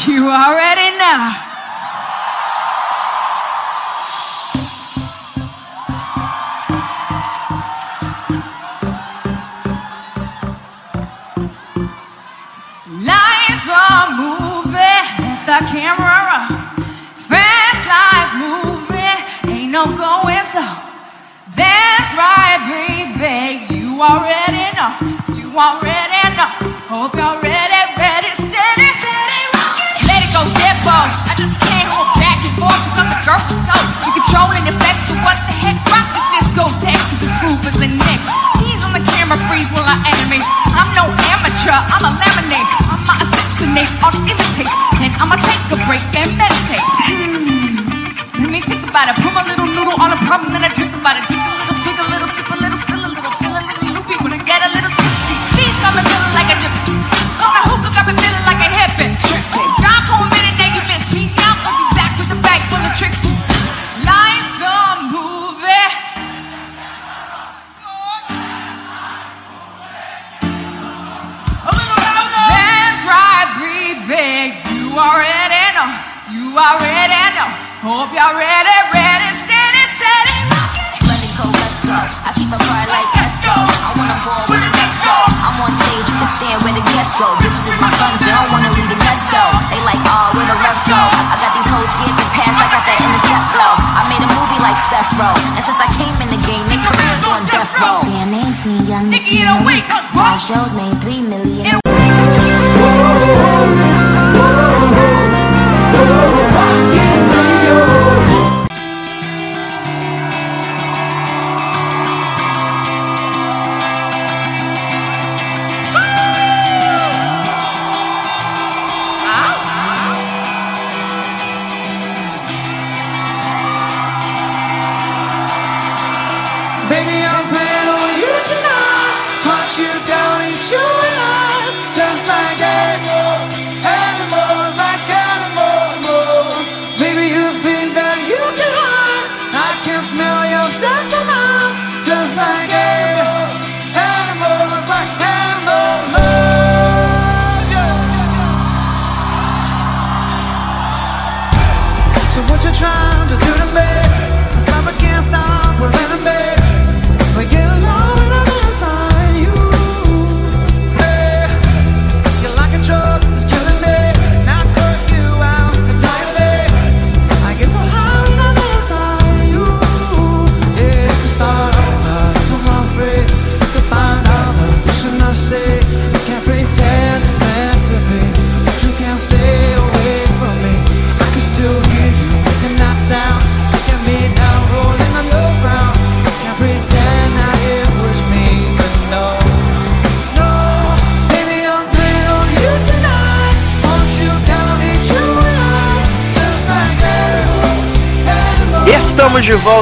D: You already know. Camera fast like moving, ain't no going slow. That's right, baby, you already know, you already know. Hope you're ready, ready, steady, steady, rocking. Let it go, step on. I just can't hold back and forth cause I'm the girl so so. You controlling the flex, so what the heck? Rock the discotheque, cause this groove is the next. Tease on the camera, freeze while I animate. I'm no amateur, I'm a laminate. I'ma assassinate, I'll imitate. Then I'ma take a break and meditate. Hmm. Let me think about it. Put my little noodle on a problem and I drink about it. Drink Hope y'all ready, ready, steady, steady. Let it go, let's go. I keep a fire like Esco. I wanna ball with the next go. I'm on stage, you can stand where the guests go. Bitches is my sons, they don't wanna leave the nest though. They like, oh, where the rest go? I got these hoes scared to pass, I got that intercept flow. I made a movie like Seth Row. And since I came in the game, they careers on death row.
E: Damn, they ain't seen young Nicky in a week. Five shows made three million.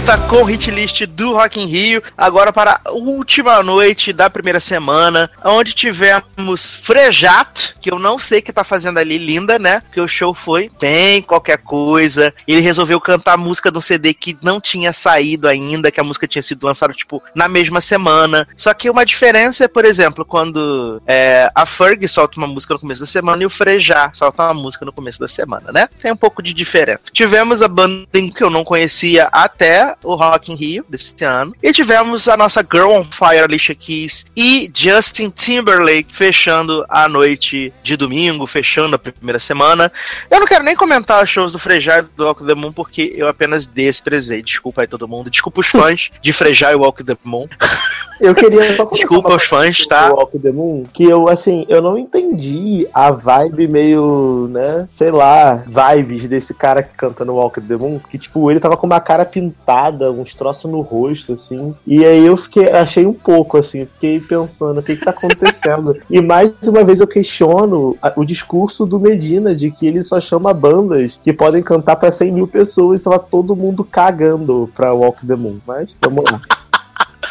B: Volta com o hit list Rock in Rio, agora para a última noite da primeira semana, onde tivemos Frejat, que eu não sei o que tá fazendo ali, linda, né? Porque o show foi bem qualquer coisa. Ele resolveu cantar a música de um CD que não tinha saído ainda, que a música tinha sido lançada, tipo, na mesma semana. Só que uma diferença é, por exemplo, quando é, a Ferg solta uma música no começo da semana e o Frejat solta uma música no começo da semana, né? Tem um pouco de diferença. Tivemos a banda que eu não conhecia até o Rock in Rio desse ano. E tivemos a nossa Girl on Fire, Alicia Keys e Justin Timberlake fechando a noite de domingo, fechando a primeira semana. Eu não quero nem comentar os shows do Frejá e do Walk the Moon, porque eu apenas desprezei. Desculpa aí todo mundo. Desculpa os fãs de Frejá e Walk the Moon. [laughs]
C: Eu queria só
B: Desculpa os fãs,
C: do
B: tá?
C: Walk the Moon, que eu, assim, eu não entendi a vibe meio, né, sei lá, vibes desse cara que canta no Walk the Moon, que, tipo, ele tava com uma cara pintada, uns troços no rosto, assim, e aí eu fiquei, achei um pouco, assim, fiquei pensando, o que que tá acontecendo? e mais uma vez eu questiono o discurso do Medina, de que ele só chama bandas que podem cantar pra 100 mil pessoas, e tava todo mundo cagando pra Walk the Moon, mas vamos lá.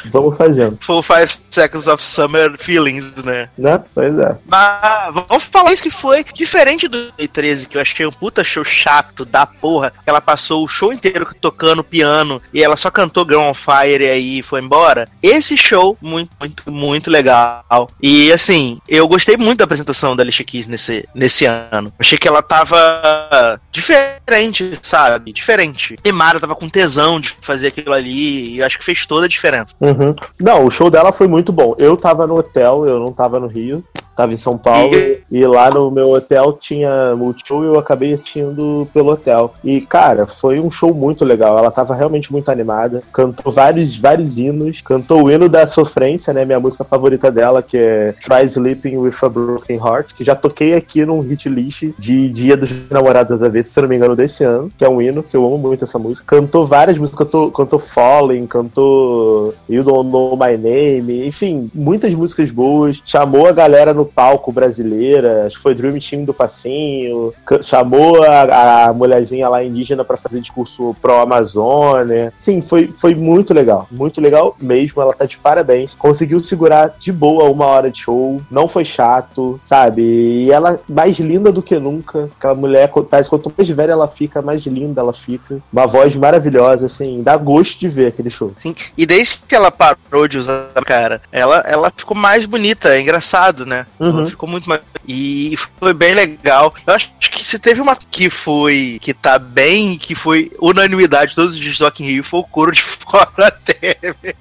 C: Vamos fazendo,
B: Full Five Seconds of Summer Feelings, né?
C: né? Pois é.
B: Mas vamos falar isso que foi diferente do 2013, que eu achei um puta show chato da porra. que Ela passou o show inteiro tocando piano e ela só cantou Girl on Fire e aí foi embora. Esse show, muito, muito, muito legal. E assim, eu gostei muito da apresentação da Alicia Keys nesse, nesse ano. Achei que ela tava diferente, sabe? Diferente. E Mara tava com tesão de fazer aquilo ali e eu acho que fez toda a diferença.
C: Uhum. Não, o show dela foi muito bom. Eu tava no hotel, eu não tava no Rio, tava em São Paulo,
B: E-
C: e, lá no meu hotel tinha Multishow e eu acabei assistindo pelo hotel. E, cara, foi um show muito legal. Ela tava realmente muito animada, cantou vários, vários hinos, cantou o hino da sofrência, né? Minha música favorita dela, que é Try Sleeping with a Broken Heart, que já toquei aqui num hit list de Dia dos Namorados às vezes, se eu não me engano, desse ano, que é um hino, que eu amo muito essa música. Cantou várias músicas, cantou, cantou Falling, cantou You Don't Know My Name, enfim, muitas músicas boas. Chamou a galera no palco brasileira, acho que foi Dream Team do Passinho, chamou a, a mulherzinha lá indígena pra fazer discurso pró-Amazônia. Sim, foi, foi muito legal, muito legal mesmo. Ela tá de parabéns. Conseguiu segurar de boa uma hora de show, não foi chato, sabe? E ela mais linda do que nunca. Aquela mulher, quanto mais velha ela fica, mais linda ela fica. Uma voz maravilhosa, assim, dá gosto de ver aquele show.
B: Sim, e desde que ela ela parou de usar, cara, ela, ela ficou mais bonita, é engraçado, né?
C: Uhum.
B: Ela ficou muito mais. E foi bem legal. Eu acho que se teve uma que foi. que tá bem, que foi unanimidade todos os dias do Rock in Rio, foi o coro de [laughs] fora Temer.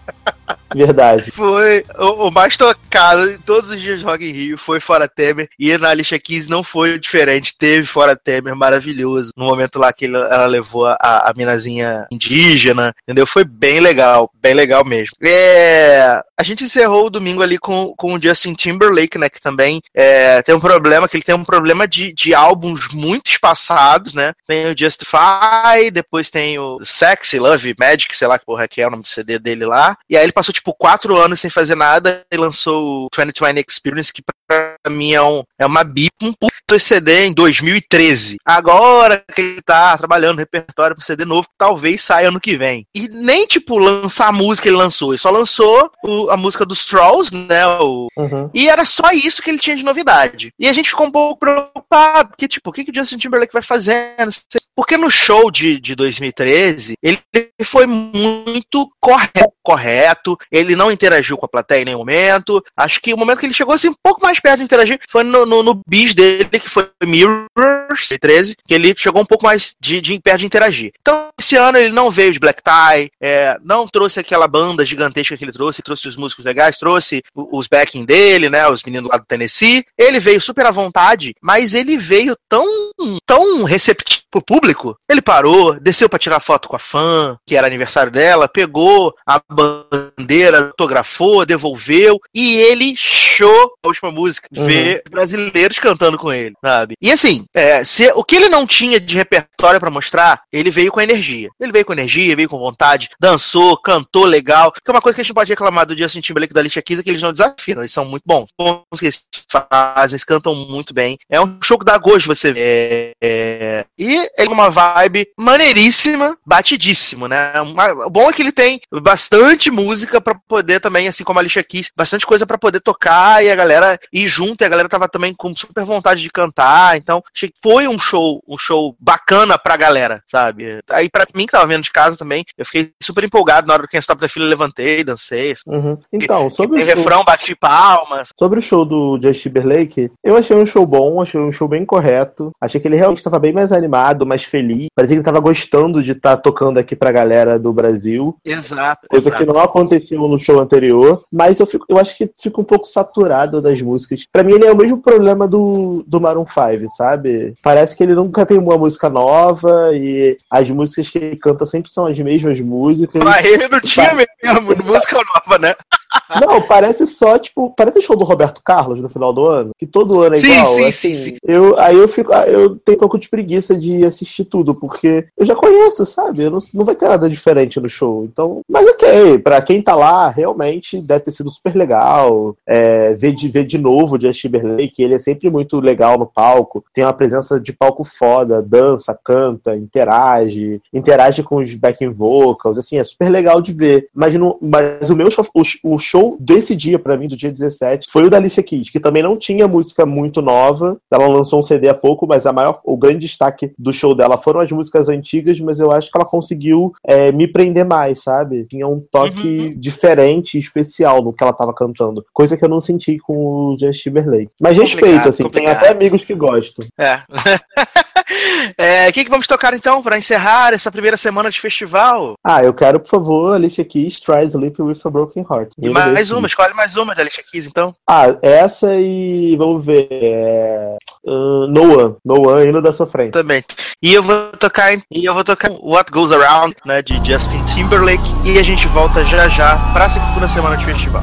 C: Verdade.
B: Foi o, o mais tocado em todos os dias do Rock in Rio foi Fora Temer. E na Alicia Keys não foi diferente. Teve Fora Temer maravilhoso. No momento lá que ele- ela levou a, a minazinha indígena, entendeu? Foi bem legal, bem legal mesmo. É, a gente encerrou o domingo ali com, com o Justin Timberlake, né? Que também é, tem um problema, que ele tem um problema de, de álbuns muito espaçados, né? Tem o Justify, depois tem o Sexy, Love, Magic, sei lá que porra que é o nome do CD dele lá. E aí ele passou, tipo, quatro anos sem fazer nada e lançou o 2020 Experience, que pra mim é, um, é uma bip, um puto CD em 2013. Agora que ele tá trabalhando no repertório pro CD novo, talvez saia ano que vem. E nem, tipo, lançar a música ele lançou, ele só lançou o- a música dos Trolls, né? O,
C: Uhum.
B: e era só isso que ele tinha de novidade. E a gente ficou um pouco preocupado, porque, tipo, o que, que o Justin Timberlake vai fazer? Porque no show de, de 2013, ele foi muito correto, correto, ele não interagiu com a plateia em nenhum momento. Acho que o momento que ele chegou assim, um pouco mais perto de interagir foi no, no, no bis dele, que foi Mirrors, 2013, que ele chegou um pouco mais de, de perto de interagir. Então, esse ano ele não veio de Black Tie, é, não trouxe aquela banda gigantesca que ele trouxe, trouxe os músicos legais, trouxe os backing dele, né, os meninos lá do Tennessee. Ele veio super à vontade, mas ele veio tão, tão receptivo pro público. Ele parou, desceu pra tirar foto com a fã, que era aniversário dela, pegou a bandeira, autografou, devolveu, e ele show a última música,
C: Uhum.
B: ver brasileiros cantando com ele, sabe? E assim, é, se, o que ele não tinha de repertório pra mostrar, ele veio com energia. Ele veio com energia, veio com vontade, dançou, cantou legal. Que é uma coisa que a gente pode reclamar do Justin Timberlake da Alicia Keys é que eles não desafiam, eles são muito bons. Bons que eles fazem, eles cantam muito bem. É um show que dá gosto você ver. É, e é uma vibe maneiríssima, batidíssimo, né? O bom é que ele tem bastante música pra poder também, assim como a Alicia Keys, bastante coisa pra poder tocar e a galera ir junto, e a galera tava também com super vontade de cantar, então foi um show, um show bacana pra galera, sabe? Aí pra mim que tava vendo de casa também, eu fiquei super empolgado na hora que Stop da fila, levantei, dancei, assim.
C: Uhum. Então, sobre o, show,
B: refrão, bati palmas.
C: sobre o show do Justin Timberlake, eu achei um show bom, achei um show bem correto. Achei que ele realmente estava bem mais animado, mais feliz. Parecia que ele estava gostando de estar tocando aqui pra galera do Brasil.
B: Exato,
C: Coisa
B: exato.
C: que não aconteceu no show anterior. Mas eu, fico, eu acho que fica um pouco saturado das músicas. Pra mim, ele é o mesmo problema do, do Maroon 5, sabe? Parece que ele nunca tem uma música nova e as músicas que ele canta sempre são as mesmas músicas.
B: Mas ele não tinha mesmo música nova, né?
C: Não, parece só, tipo, parece o show do Roberto Carlos no final do ano, que todo ano é
B: Sim,
C: igual.
B: sim,
C: assim,
B: sim, sim.
C: Eu, aí eu fico, ah, eu tenho um pouco de preguiça de assistir tudo, porque eu já conheço, sabe? Não, não vai ter nada diferente no show. Então, mas ok, pra quem tá lá, realmente deve ter sido super legal. É, ver, de, ver de novo o Justin Timberlake, ele é sempre muito legal no palco, tem uma presença de palco foda, dança, canta, interage, interage com os backing vocals, assim, é super legal de ver. Mas, no, mas o meu o show desse dia, pra mim, do dia 17, foi o da Alicia Keys, que também não tinha música muito nova. Ela lançou um CD há pouco, mas a maior, o grande destaque do show dela foram as músicas antigas, mas eu acho que ela conseguiu é, me prender mais, sabe? Tinha um toque diferente e especial no que ela tava cantando. Coisa que eu não senti com o Justin Timberlake. Mas
B: Complicado,
C: respeito, assim,
B: complicado.
C: tem até amigos que gostam.
B: É. [laughs] [laughs] É, O que, que vamos tocar então pra encerrar essa primeira semana de festival?
C: Ah, eu quero, por favor, Alicia Keys, Try Sleep with a Broken Heart.
B: E mais
C: decidi.
B: uma, escolhe mais uma de Alicia Keys, então.
C: Ah, essa e vamos ver. É... uh, no One. No One, Hino da Sofrência.
B: Também. E eu vou tocar e eu vou tocar What Goes Around, né, de Justin Timberlake. E a gente volta já já pra segunda semana de festival.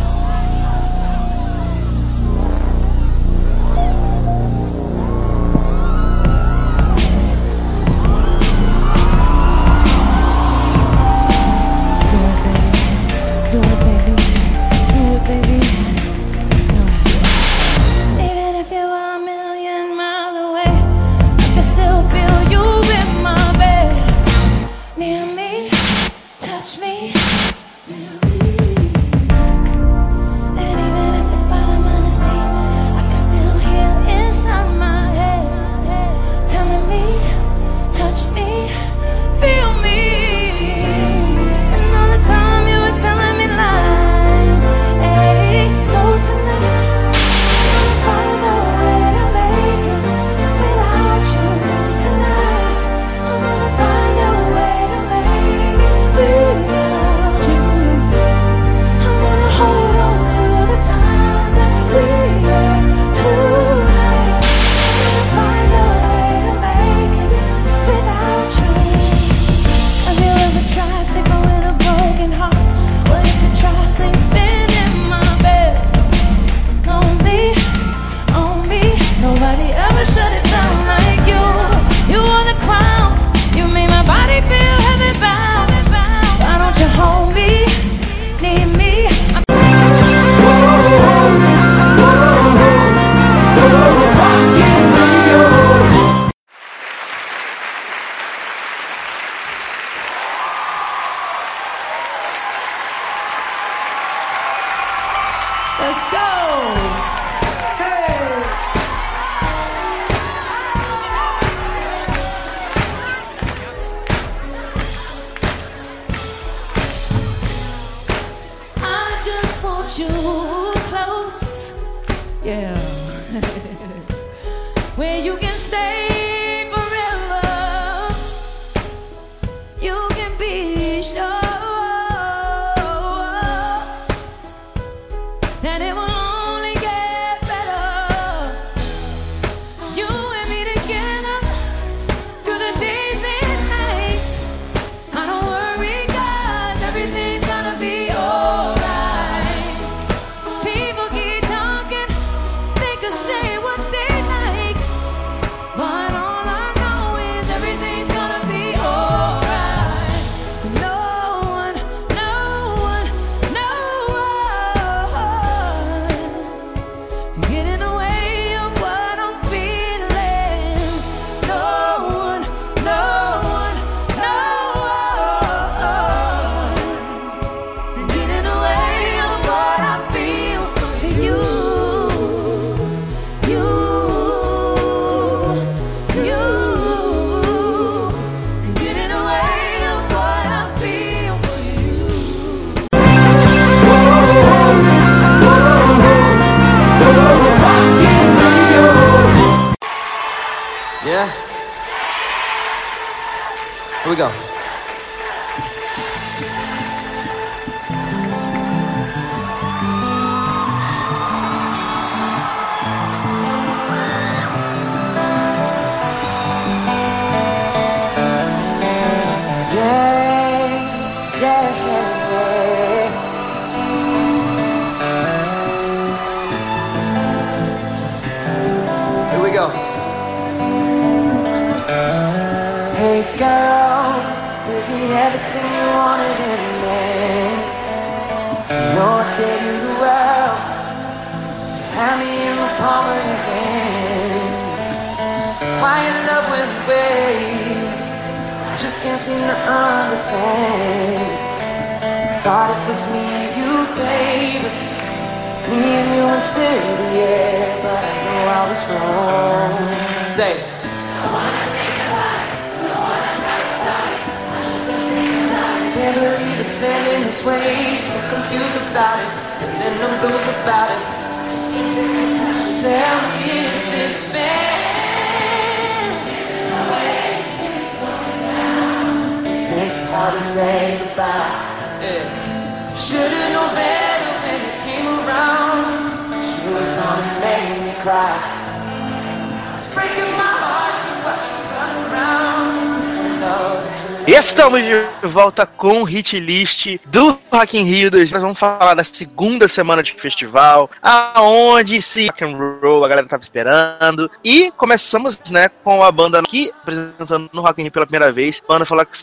B: Estamos de volta com o hit list do Rock in Rio 2000. Nós vamos falar da segunda semana de festival, aonde se rock and roll a galera tava esperando. E começamos, né, com a banda aqui apresentando no Rock in Rio pela primeira vez. A banda falou que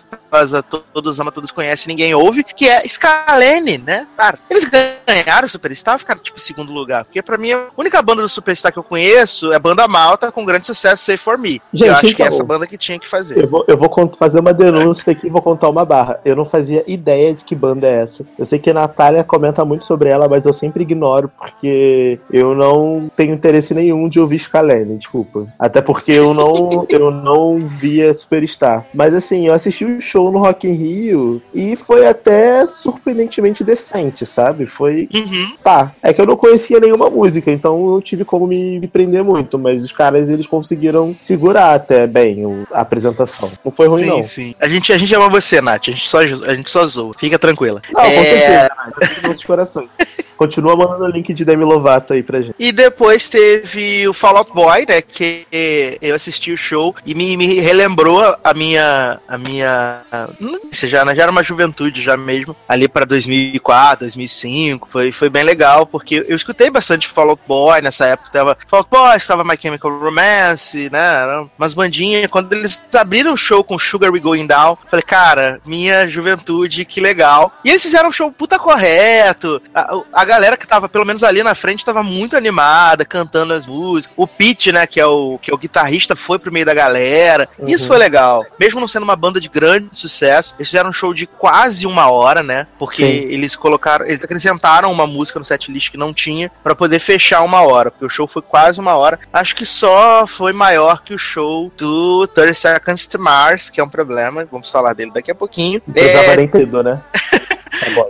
B: todos ama, todos conhecem, ninguém ouve, que é Scalene, né? Cara, eles ganharam o Superstar, ficaram tipo em segundo lugar, porque pra mim a única banda do Superstar que eu conheço é a banda Malta com grande sucesso Say For Me.
C: Gente,
B: eu acho que
C: então,
B: é essa banda que tinha que fazer.
C: Eu vou, eu vou fazer uma denúncia aqui e vou contar uma barra. Eu não fazia ideia de que banda é essa. Eu sei que a Natália comenta muito sobre ela, mas eu sempre ignoro, porque eu não tenho interesse nenhum de ouvir Scalene, desculpa. Até porque eu não, eu não via Superstar. Mas assim, eu assisti o show no Rock in Rio e foi até surpreendentemente decente, sabe? Foi.
B: Uhum.
C: Tá, é que eu não conhecia nenhuma música, então eu não tive como me, me prender muito, mas os caras eles conseguiram segurar até bem o- a apresentação. Não foi ruim,
B: Sim,
C: não.
B: sim. A gente, a gente ama você, Nath. A gente só, a gente só zoa. Fica tranquila.
C: Não, com
B: É,
C: certeza? Tá nos nossos corações. Continua mandando o link de Demi Lovato aí pra gente.
B: E depois teve o Fall Out Boy, né? Que eu assisti o show e me, me relembrou a minha. A minha. Não sei, já, já era uma juventude já mesmo. Ali pra 2004, 2005. Foi, foi bem legal, porque eu escutei bastante Fall Out Boy nessa época. Tava Fall Out Boy, estava My Chemical Romance, né? Eram umas bandinhas. Quando eles abriram o show com Sugar We Going Down, falei, cara, minha juventude, que legal. E eles fizeram um show puta correto. A, a galera que tava, pelo menos ali na frente, tava muito animada, cantando as músicas. O Pete, né, que é o, que é o guitarrista, foi pro meio da galera. Isso foi legal. Mesmo não sendo uma banda de grande sucesso, eles fizeram um show de quase uma hora, né? Porque
C: Sim.
B: eles colocaram, eles acrescentaram uma música no setlist que não tinha pra poder fechar uma hora, porque o show foi quase uma hora. Acho que só foi maior que o show do 30 Seconds to Mars, que é um problema, vamos falar dele daqui a pouquinho.
C: Precisava
B: É,
C: né? [laughs]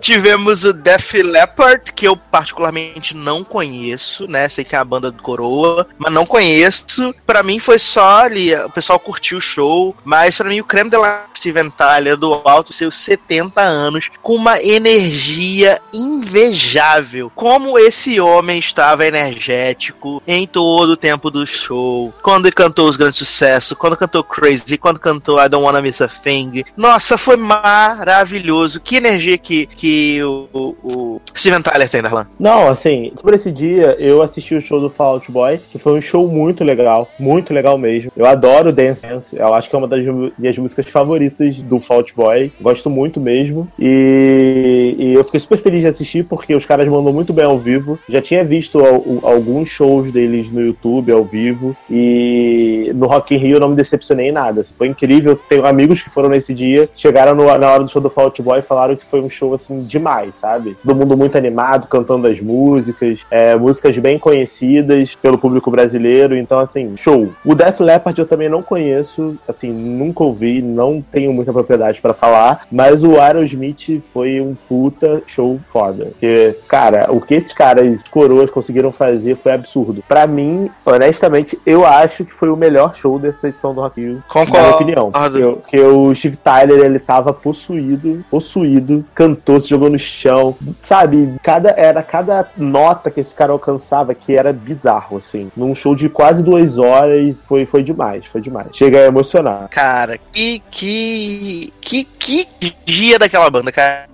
B: Tivemos o Def Leppard, que eu particularmente não conheço, né? Sei que é a banda do Coroa, mas não conheço. Pra mim foi só ali, o pessoal curtiu o show, mas pra mim o creme de la Ventalha do alto seus 70 anos, com uma energia invejável. Como esse homem estava energético em todo o tempo do show, quando ele cantou os grandes sucessos, quando cantou Crazy, quando cantou I Don't Wanna Miss a Thing. Nossa, foi maravilhoso. Que energia que, que o, o, Steven Tyler tem, Darlan.
C: Não, assim, sobre esse dia, eu assisti o show do Fall Out Boy, que foi um show muito legal, muito legal mesmo. Eu adoro Dance Dance, eu acho que é uma das minhas músicas favoritas do Fall Out Boy, gosto muito mesmo. E, e, eu fiquei super feliz de assistir porque os caras mandam muito bem ao vivo. Já tinha visto al, alguns shows deles no YouTube ao vivo e no Rock in Rio eu não me decepcionei em nada. Foi incrível. Tenho amigos que foram nesse dia, chegaram no, na hora do show do Fall Out Boy e falaram que foi um show assim demais, sabe? Todo mundo muito animado, cantando as músicas, é, músicas bem conhecidas pelo público brasileiro. Então, assim, show. O Def Leppard eu também não conheço, assim, nunca ouvi, não tenho muita propriedade para falar, mas o Aerosmith foi um puta show foda. Porque, cara, o que esses caras coroas conseguiram fazer foi absurdo. Para mim, honestamente, eu acho que foi o melhor show dessa edição do Rock Rio,
B: Concordo.
C: na minha opinião. Porque, porque o Steve Tyler, ele tava possuído, possuído, cantou, se jogou no chão, sabe? Cada, era cada nota que esse cara alcançava que era bizarro, assim. Num show de quase duas horas, foi, foi demais, foi demais. Chega a emocionar.
B: Cara, que, que, que, que dia daquela banda, cara.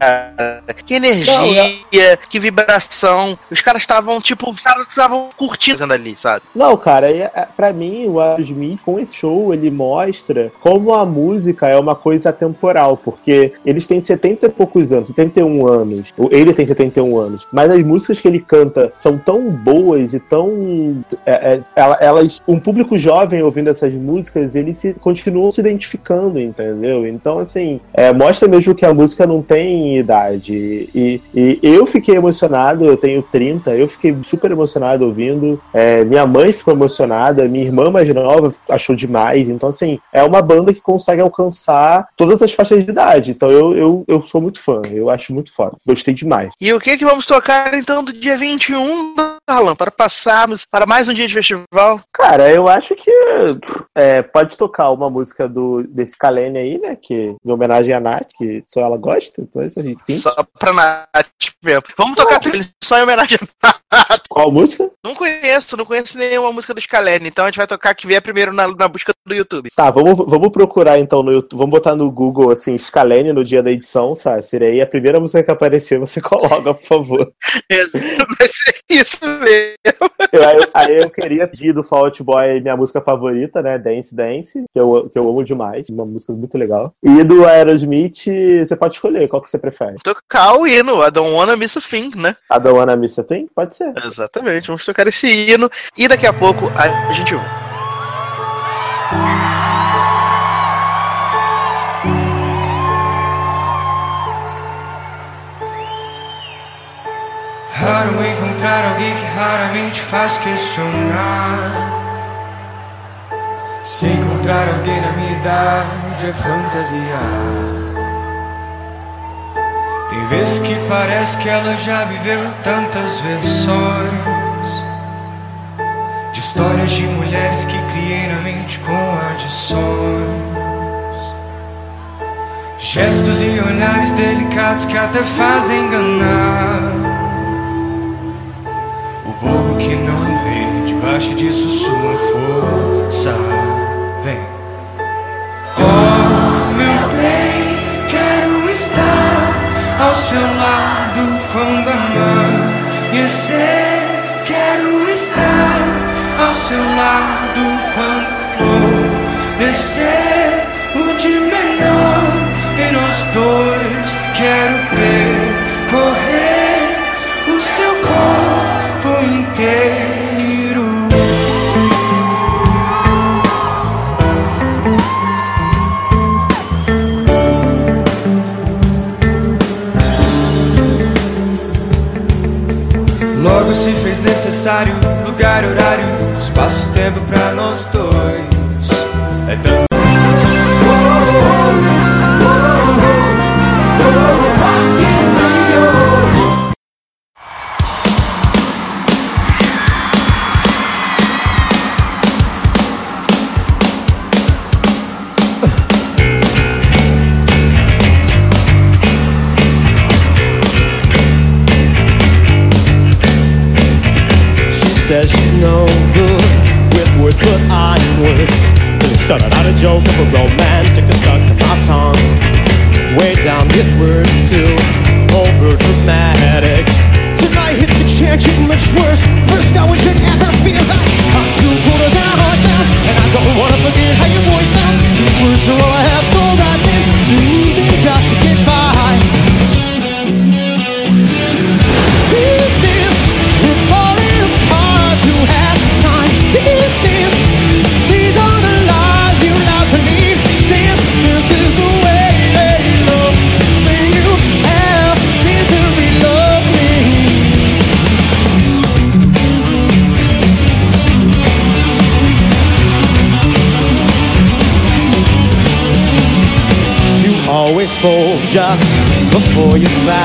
B: Que energia,
C: Não,
B: que vibração. Os caras estavam, tipo, os caras estavam curtindo ali, sabe?
C: Não, cara, é- pra mim, o Aerosmith, com esse show, ele mostra como a música é uma coisa atemporal, porque eles têm 70 e poucos anos, 71 anos. Ele tem 71 anos. Mas as músicas que ele canta são tão boas e tão. é, é, ela- elas. Um público jovem ouvindo essas músicas, eles se, continuam se identificando, entendeu? Então, assim, é, mostra mesmo que a música não tem idade. E, e eu fiquei emocionado, eu tenho 30, eu fiquei super emocionado ouvindo. É, minha mãe ficou emocionada, minha irmã mais nova achou demais. Então, assim, é uma banda que consegue alcançar todas as faixas de idade. Então, eu, eu, eu sou muito fã, eu acho muito foda. Gostei demais.
B: E o que que vamos tocar então do dia 21, Alan, para passarmos para mais um dia de festival?
C: Cara, eu acho que é, pode tocar uma música do, desse Kalene aí, né? Que, em homenagem à Nath, que só ela gosta. Então, isso a gente tem.
B: Só pra Nath mesmo. Vamos tocar só em homenagem a Nath. [laughs]
C: Qual música?
B: Não conheço, não conheço nenhuma música do Scalene, então a gente vai tocar que vier primeiro na, na busca do YouTube.
C: Tá, vamos, vamos procurar então no YouTube. Vamos botar no Google assim, Scalene no dia da edição, Sácer. Aí a primeira música que aparecer você [laughs] coloca, por favor. [laughs]
B: Vai ser isso mesmo.
C: Eu- aí, eu- aí eu queria pedir do Fall Out Boy minha música favorita, né? Dance Dance, que eu, que eu amo demais. Uma música muito legal. E do Aerosmith, você pode escolher qual que você prefere.
B: Tocar o hino, I Don't Wanna Miss a Thing, né?
C: A da Wanna Miss a Thing? Pode ser.
B: Exatamente, vamos tocar esse hino e daqui a pouco a gente vai.
F: Raro encontrar alguém que raramente faz questionar. Se encontrar alguém na minha idade é fantasiar. Tem vezes que parece que ela já viveu tantas versões de histórias de mulheres que criei na mente com adições. Gestos e olhares delicados que até fazem enganar. O bobo que não vê debaixo disso sua força vem. Oh, meu bem, quero estar ao seu lado quando amanhecer. Quero estar ao seu lado quando flor descer. O de melhor Se fez necessário lugar, horário, espaço, tempo pra nós dois. É tanto.
G: Just before you find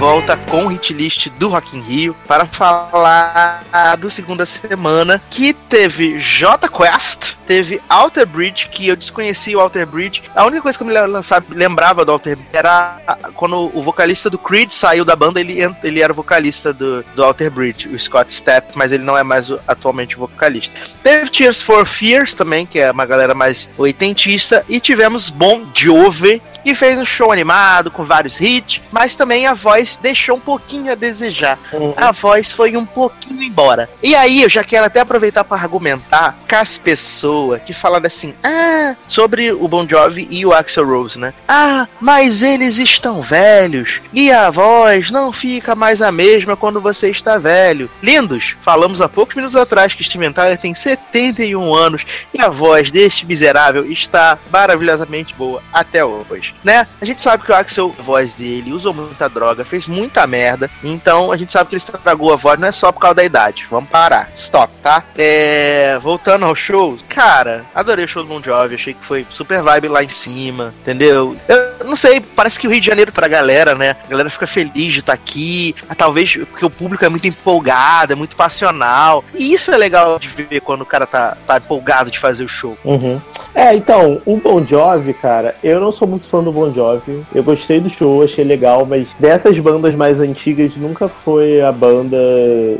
B: volta com o hit list do Rock in Rio para falar do segunda semana que teve J Quest, teve Alter Bridge, que eu desconheci o Alter Bridge. A única coisa que eu me lembrava do Alter Bridge era quando o vocalista do Creed saiu da banda, ele, ele era o vocalista do, do Alter Bridge, o Scott Stepp, mas ele não é mais atualmente o vocalista. Teve Tears for Fears também, que é uma galera mais oitentista, e tivemos Bon Jovi, que fez um show animado com vários hits, mas também a voz deixou um pouquinho a desejar. A voz foi um pouquinho embora. E aí eu já quero até aproveitar para argumentar com as pessoas que falam assim, ah, sobre o Bon Jovi e o Axel Rose, né? Ah, mas eles estão velhos e a voz não fica mais a mesma quando você está velho. Lindos, falamos há poucos minutos atrás que Steven Tyler tem 71 anos e a voz deste miserável está maravilhosamente boa até hoje, né? A gente sabe que o Axel, a voz dele, usou muita droga, fez muita merda, então a gente sabe que ele estragou a voz, não é só por causa da idade. Vamos parar, stop, tá? É, voltando ao show, cara, adorei o show do Bon Jovi, achei que foi super vibe lá em cima, entendeu? Eu não sei, parece que o Rio de Janeiro pra galera, né? A galera fica feliz de estar aqui, ah, talvez porque o público é muito empolgado, é muito passional, e isso é legal de ver quando o cara tá, tá empolgado de fazer o show.
C: Uhum. É, então, o Bon Jovi, cara, eu não sou muito fã do Bon Jovi. Eu gostei do show, achei legal, mas dessas bandas mais antigas nunca foi a banda,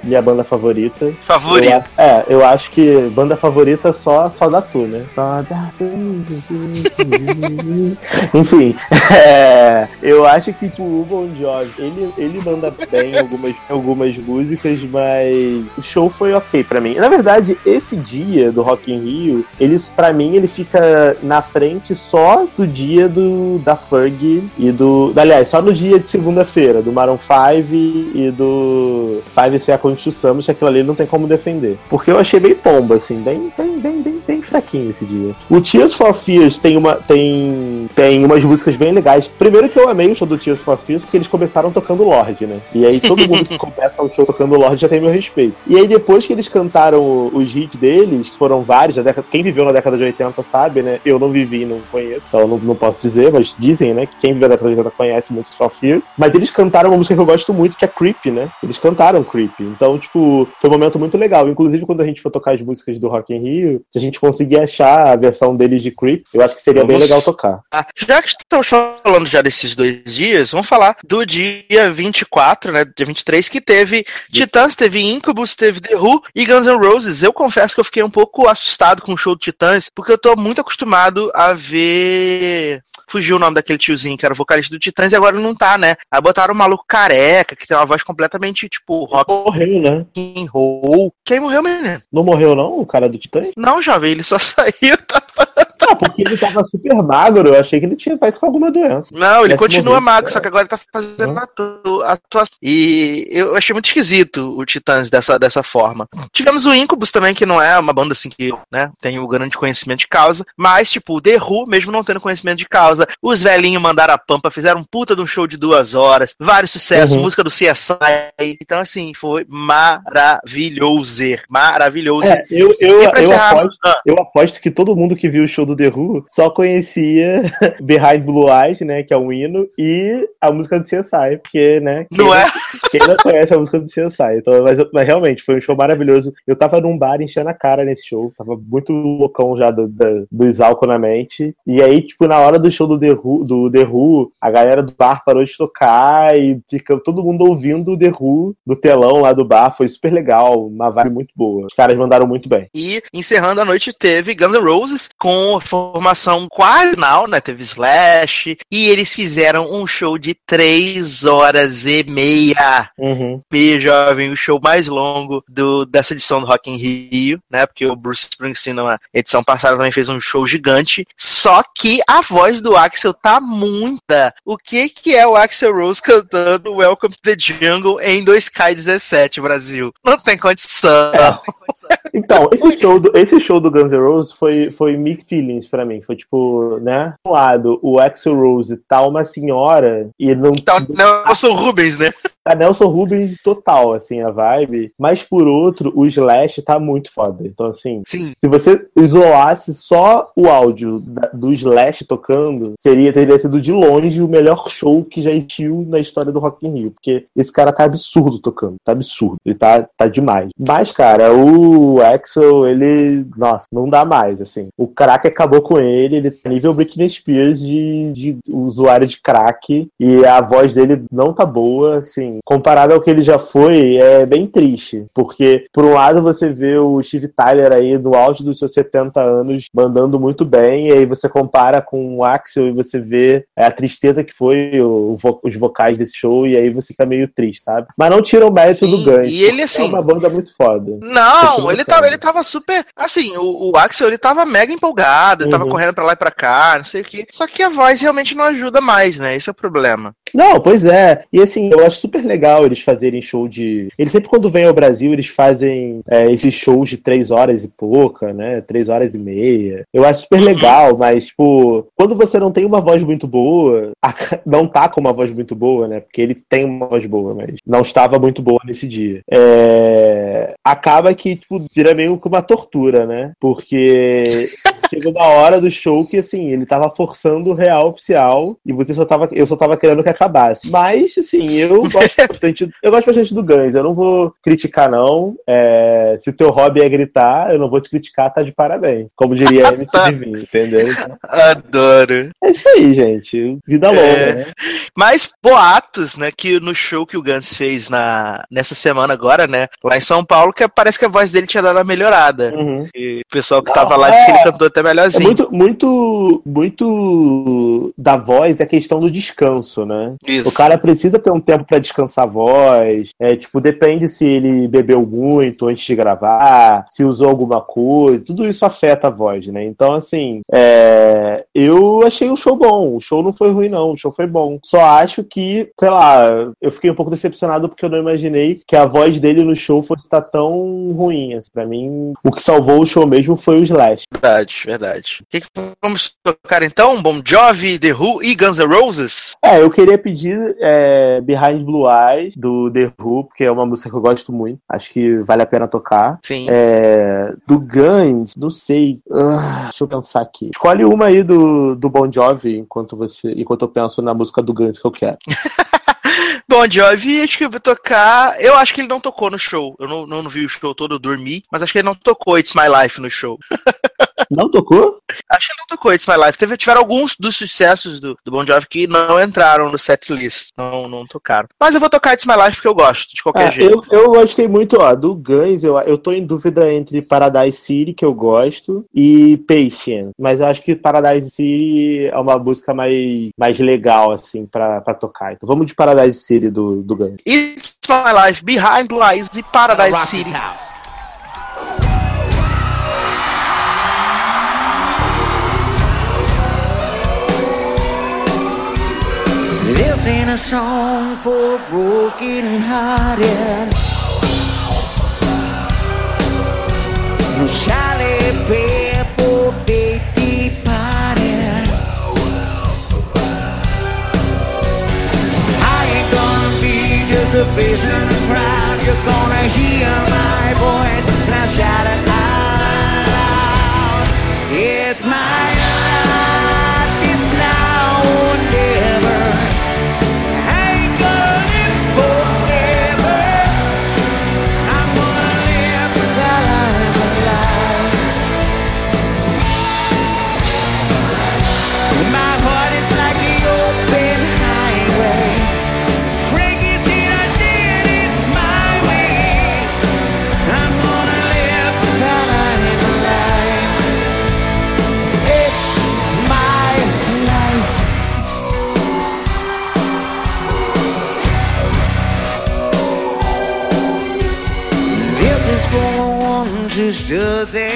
C: minha banda favorita.
B: Favorito.
C: Eu é, eu acho que banda favorita só, só da Tu, né? Só da Tu. [laughs] Enfim, [laughs] É, eu acho que tipo, o Bon Jovi, ele, ele manda bem em algumas, algumas músicas, mas o show foi ok pra mim. Na verdade, esse dia do Rock in Rio, eles, pra mim, ele fica na frente só do dia do, da Ferg e do. Aliás, só no dia de segunda-feira, do Maroon 5 e do Five Seconds to Summer, que aquilo ali não tem como defender. Porque eu achei bem pomba, assim, bem, bem, bem, bem, bem fraquinho esse dia. O Tears for Fears tem uma. tem. tem umas músicas bem legais. Primeiro que eu amei o show do Tears for Fears, porque eles começaram tocando Lorde, né? E aí todo mundo que [laughs] começa o show tocando Lorde já tem meu respeito. E aí depois que eles cantaram os hits deles, que foram vários, a década, quem viveu na década de 80 sabe, né? Eu não vivi, não conheço, então não, não posso dizer, mas dizem, né? Que quem década de 80 conhece muito Fears. Mas eles cantaram uma música que eu gosto muito, que é Creep, né? Eles cantaram Creep. Então, tipo, foi um momento muito legal. Inclusive, quando a gente for tocar as músicas do Rock in Rio, se a gente conseguir achar a versão deles de Creep, eu acho que seria bem
B: Vamos-
C: legal tocar.
B: Ah, já que estamos falando já desses dois dias, vamos falar do dia 24, né? Dia 23, que teve Titãs, teve Incubus, teve The Who e Guns N' Roses. Eu confesso que eu fiquei um pouco assustado com o show do Titãs, porque eu tô muito acostumado a ver. Fugiu o nome daquele tiozinho que era o vocalista do Titãs e agora não tá, né? Aí botaram um maluco careca, que tem uma voz completamente, tipo, rock
C: Morreu, né?
B: and roll. Quem morreu, menino?
C: Não morreu, não, o cara do Titã?
B: Não, jovem, ele só [laughs] saiu, tá?
C: Ah, porque ele tava super magro, eu achei que ele tinha parece com alguma doença.
B: Não, ele continua
C: morrer.
B: magro, só que agora ele tá fazendo atu- atuação. E eu achei muito esquisito o Titãs dessa, dessa forma. Tivemos o Incubus também, que não é uma banda assim que, né, tem o grande conhecimento de causa, mas, tipo, o The Who, mesmo não tendo conhecimento de causa, os velhinhos mandaram a pampa, fizeram um puta de um show de duas horas, vários sucessos,
C: Uhum.
B: música do CSI. Então, assim, foi maravilhoso. Maravilhoso.
C: É, eu, eu, eu,
B: encerrar-
C: aposto,
B: Ah.
C: eu aposto que todo mundo que viu o show do The Who só conhecia [laughs] Behind Blue Eyes, né? Que é um hino, e a música do CSI, porque, né? Quem
B: Não é? [laughs]
C: Quem não conhece a música do CSI. Então, mas, mas realmente, foi um show maravilhoso. Eu tava num bar enchendo a cara nesse show. Tava muito loucão já do, do, dos álcool na mente. E aí, tipo, na hora do show do The, Who, do The Who, a galera do bar parou de tocar e fica todo mundo ouvindo o The Who do telão lá do bar. Foi super legal. Uma vibe muito boa. Os caras mandaram muito bem.
B: E encerrando a noite teve Guns N' Roses com a formação quase final, né? Teve Slash. E eles fizeram um show de três horas e meia.
C: Uhum.
B: E, jovem, o show mais longo do, dessa edição do Rock in Rio, né? Porque o Bruce Springsteen, na edição passada, também fez um show gigante. Só que a voz do Axel tá muita. O que que é o Axel Rose cantando Welcome to the Jungle em 2K17, Brasil? Não tem condição.
C: Então, esse show, do, esse show do Guns N' Roses foi, foi mixed feelings pra mim. Foi tipo, né? Um lado, o Axel Rose tá uma senhora e não
B: Então, Nelson Rubens, né?
C: tá Nelson Rubens total, assim, a vibe. Mas por outro, o Slash tá muito foda. Então, assim,
B: Sim.
C: se você isolasse só o áudio do Slash tocando, seria, teria sido de longe o melhor show que já existiu na história do Rock in Rio. Porque esse cara tá absurdo tocando. Tá absurdo. Ele tá, tá demais. Mas, cara, o Axel, ele. Nossa, não dá mais, assim. O crack acabou com ele. Ele tá nível Britney Spears de, de usuário de crack. E a voz dele não tá boa, assim. Comparado ao que ele já foi, é bem triste. Porque, por um lado, você vê o Steve Tyler aí no auge dos seus 70 anos, mandando muito bem. E aí você compara com o Axel e você vê é, a tristeza que foi o- os vocais desse show. E aí você fica meio triste, sabe? Mas não tira o mérito
B: Sim,
C: do Guns.
B: e ele,
C: porque
B: assim-
C: É uma banda muito foda.
B: Não, ele tava, ele tava super. Assim, o, o Axel ele tava mega empolgado, tava
C: Uhum.
B: correndo pra lá e pra cá, não sei o que. Só que a voz realmente não ajuda mais, né? Esse é o problema.
C: Não, pois é. E assim, eu acho super legal eles fazerem show de. Eles sempre, quando vêm ao Brasil, eles fazem é, esses shows de três horas e pouca, né? Três horas e meia. Eu acho super legal, mas, tipo, quando você não tem uma voz muito boa, [laughs] a- não tá com uma voz muito boa, né? Porque ele tem uma voz boa, mas não estava muito boa nesse dia. É, Acaba que, tipo, vira meio que uma tortura, né? Porque. [laughs] Chegou uma hora do show que, assim, ele tava forçando o real oficial e você só tava, eu só tava querendo que acabasse. Mas, assim, eu [laughs] gosto bastante, eu gosto bastante do Guns. Eu não vou criticar, não. É, se o teu hobby é gritar, eu não vou te criticar, tá de parabéns. Como diria [laughs] a MC Divino, entendeu?
B: Adoro.
C: é isso aí, gente. Vida longa,
B: É.
C: né?
B: Mas boatos, né, que no show que o Guns fez na, nessa semana agora, né, lá em São Paulo, que parece que a voz dele tinha dado uma melhorada.
C: Uhum.
B: E o pessoal que
C: Não,
B: tava lá
C: é.
B: disse que ele cantou até
C: É
B: melhorzinho.
C: muito, muito, muito da voz é a questão do descanso, né?
B: Isso.
C: O cara precisa ter um tempo pra descansar a voz. É, tipo, depende se ele bebeu muito antes de gravar, se usou alguma coisa. Tudo isso afeta a voz, né? Então, assim, é, eu achei o show bom. O show não foi ruim, não. O show foi bom. Só acho que, sei lá, eu fiquei um pouco decepcionado porque eu não imaginei que a voz dele no show fosse estar tão ruim. Assim, pra mim, o que salvou o show mesmo foi o Slash.
B: Verdade, verdade. O que, que vamos tocar então? Bon Jovi, The Who e Guns N' Roses?
C: É, eu queria pedir é, Behind Blue Eyes, do The Who, porque é uma música que eu gosto muito. Acho que vale a pena tocar.
B: Sim.
C: É, do Guns, não sei. Ah, deixa eu pensar aqui. Escolhe uma aí do, do Bon Jovi enquanto, você, enquanto eu penso na música do Guns que eu quero. [laughs]
B: Bon Jovi, acho que eu vou tocar. Eu acho que ele não tocou no show. Eu não, não vi o show todo, eu dormi. Mas acho que ele não tocou It's My Life no show. [laughs]
C: Não tocou?
B: Acho que não tocou It's My Life. Teve, tiveram alguns dos sucessos do, do Bon Jovi que não entraram no set list. Não, não tocaram. Mas eu vou tocar It's My Life porque eu gosto, de qualquer
C: Ah,
B: jeito.
C: eu, eu gostei muito, ó, do Guns, eu, eu tô em dúvida entre Paradise City, que eu gosto, e Patient. Mas eu acho que Paradise City é uma música mais, mais legal, assim, pra, pra tocar. Então vamos de Paradise City do, do Guns.
B: It's My Life, Behind Blue Eyes e Paradise City.
H: This ain't a song for broken hearted. No Charlie Pepper baby party. I ain't gonna be just a face in the crowd. You're gonna hear my voice I shout it out loud. It's my ones who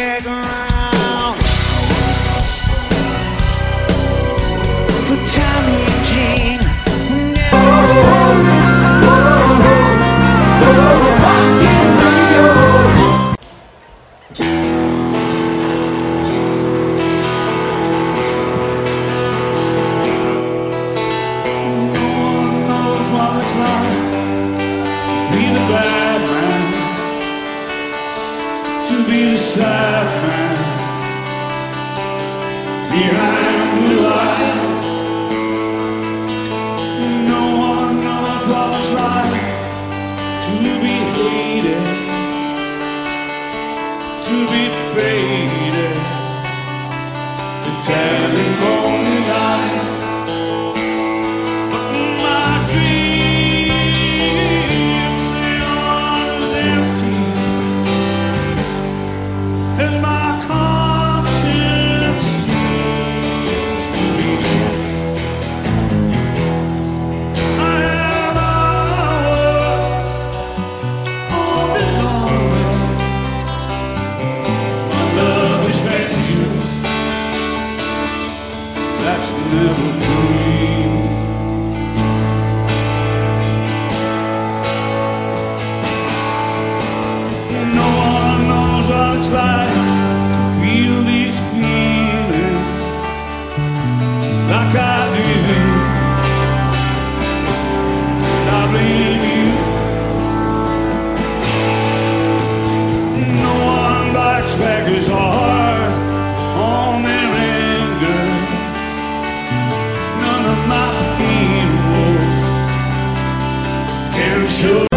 I: show.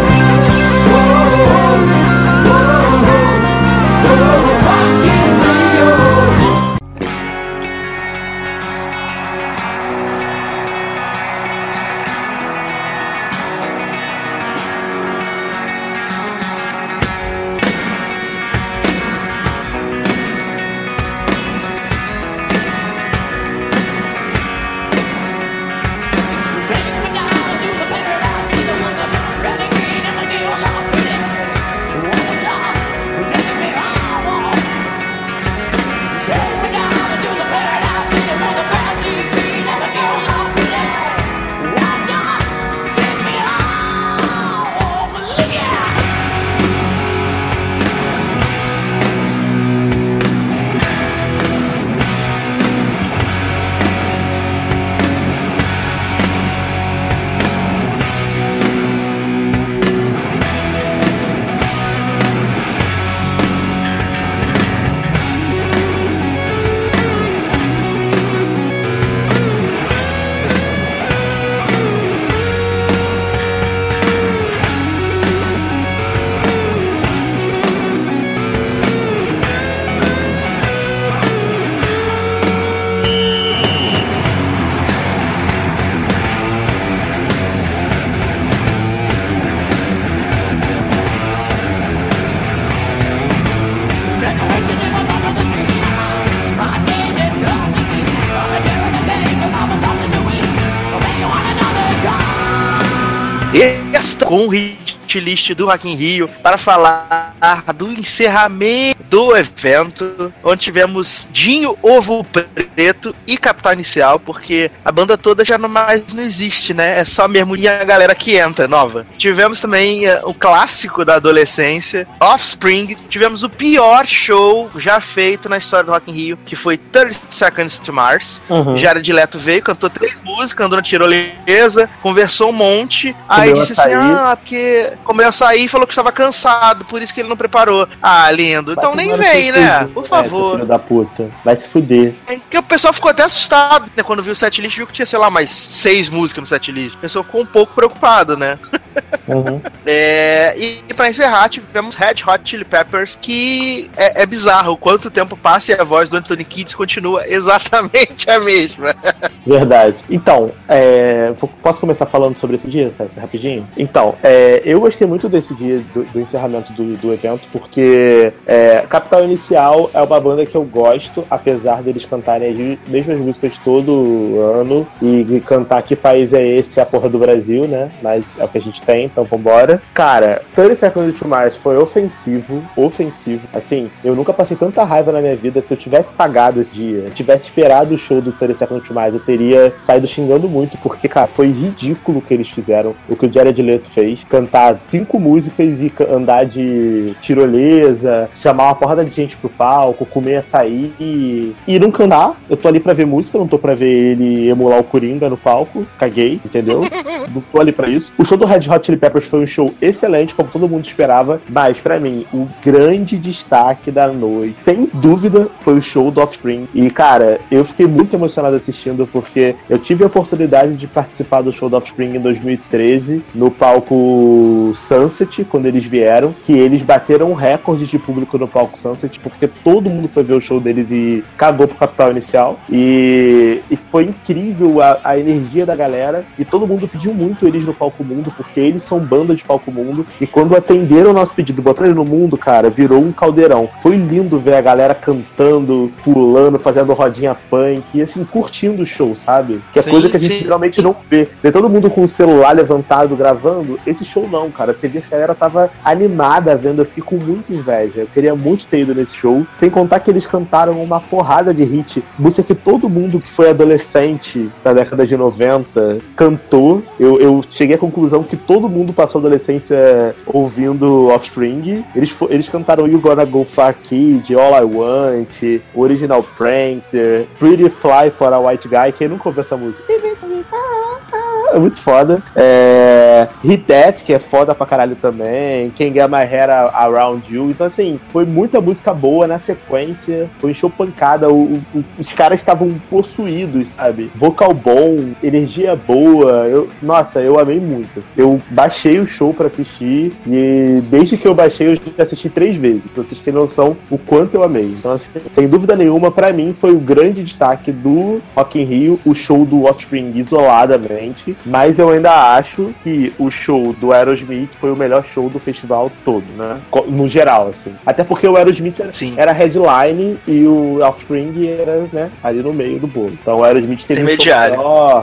B: O hit list do Rock in Rio para falar do encerramento do evento, onde tivemos Dinho, Ovo Preto e Capital Inicial, porque a banda toda já não mais não existe, né? É só mesmo e a galera que entra, nova. Tivemos também uh, o clássico da adolescência, Offspring. Tivemos o pior show já feito na história do Rock in Rio, que foi 30 Seconds to Mars.
C: Uhum.
B: Jared Leto veio, cantou três músicas, andou na tirolesa, conversou um monte. aí
C: Comeu
B: disse assim. Ah, porque comeu açaí e falou que estava cansado, por isso que ele não preparou. Ah, lindo. Então nem vem, né? Por
C: é,
B: favor.
C: filho da puta. Vai se fuder.
B: Porque o pessoal ficou até assustado, né? Quando viu o setlist, viu que tinha, sei lá, mais seis músicas no setlist. O pessoal ficou um pouco preocupado, né?
C: Uhum. [laughs]
B: É, e, e pra encerrar, tivemos Red Hot Chili Peppers, que é, é bizarro. Quanto tempo passa e a voz do Anthony Kidd continua [laughs] exatamente a mesma.
C: Verdade. Então, é, posso começar falando sobre esse dia, César, rapidinho? Então, é, eu gostei muito desse dia do, do encerramento do, do evento, porque é, Capital Inicial é uma banda que eu gosto, apesar deles cantarem as mesmas músicas todo ano e, cantar que país é esse, é a porra do Brasil, né? Mas é o que a gente tem, então vambora. Cara, 30 Seconds to Mars foi ofensivo, ofensivo. Assim, eu nunca passei tanta raiva na minha vida. Se eu tivesse pagado esse dia, tivesse esperado o show do 30 Seconds to Mars, eu teria saído xingando muito, porque, cara, foi ridículo o que eles fizeram, o que o Jared Leto fez. Cantar cinco músicas e andar de tirolesa, chamar uma porrada de gente pro palco, comer açaí e, e não cantar. Eu tô ali pra ver música, não tô pra ver ele emular o Coringa no palco. Caguei, entendeu? [laughs] não tô ali pra isso. O show do Red Hot Chili Peppers foi um show excelente, como todo mundo esperava, mas pra mim, o grande destaque da noite, sem dúvida, foi o show do Offspring. E, cara, eu fiquei muito emocionado assistindo, porque eu tive a oportunidade de participar do show do Offspring em 2013, no palco Sunset, quando eles vieram, que eles bateram recordes de público no palco Sunset, porque todo mundo foi ver o show deles e cagou pro capital inicial. E, e foi incrível a, a energia da galera, e todo mundo pediu muito eles no palco mundo, porque eles são banda de palco mundo, e quando atenderam o nosso pedido, botaram ele no mundo, cara, virou um caldeirão. Foi lindo ver a galera cantando, pulando, fazendo rodinha punk, e assim, curtindo o show, sabe? Que é
B: Sim,
C: coisa que a gente
B: sim.
C: geralmente não vê. Ver todo mundo com o celular levantado gravando, esse show não, cara. Você vê que a galera tava animada vendo, eu fiquei com muita inveja. Eu queria muito ter ido nesse show. Sem contar que eles cantaram uma porrada de hit, música que todo mundo que foi adolescente da década de 90 cantou. Eu, eu cheguei à conclusão que todo mundo passou a adolescência ouvindo Offspring. Eles, eles cantaram You Gonna Go Far Kid, All I Want, Original Prankster, Pretty Fly for a White Guy. Quem nunca ouviu essa música? É muito foda. É... Hit That, que é foda pra caralho também. Quem Get My Hair Around You. Então, assim, foi muita música boa na sequência. Foi um show pancada. O- o- os caras estavam possuídos, sabe? Vocal bom, energia boa. Eu, nossa, eu amei muito. Eu baixei o show pra assistir. E desde que eu baixei, eu já assisti três vezes. Pra vocês terem noção o quanto eu amei. Então, assim, sem dúvida nenhuma, pra mim foi o grande destaque do Rock in Rio, o show do Offspring isoladamente. Mas eu ainda acho que o show do Aerosmith foi o melhor show do festival todo, né? No geral, assim. Até porque o Aerosmith era,
B: Sim.
C: era headline e o Offspring era, né, ali no meio do bolo. Então o Aerosmith teve um show
B: Intermediário.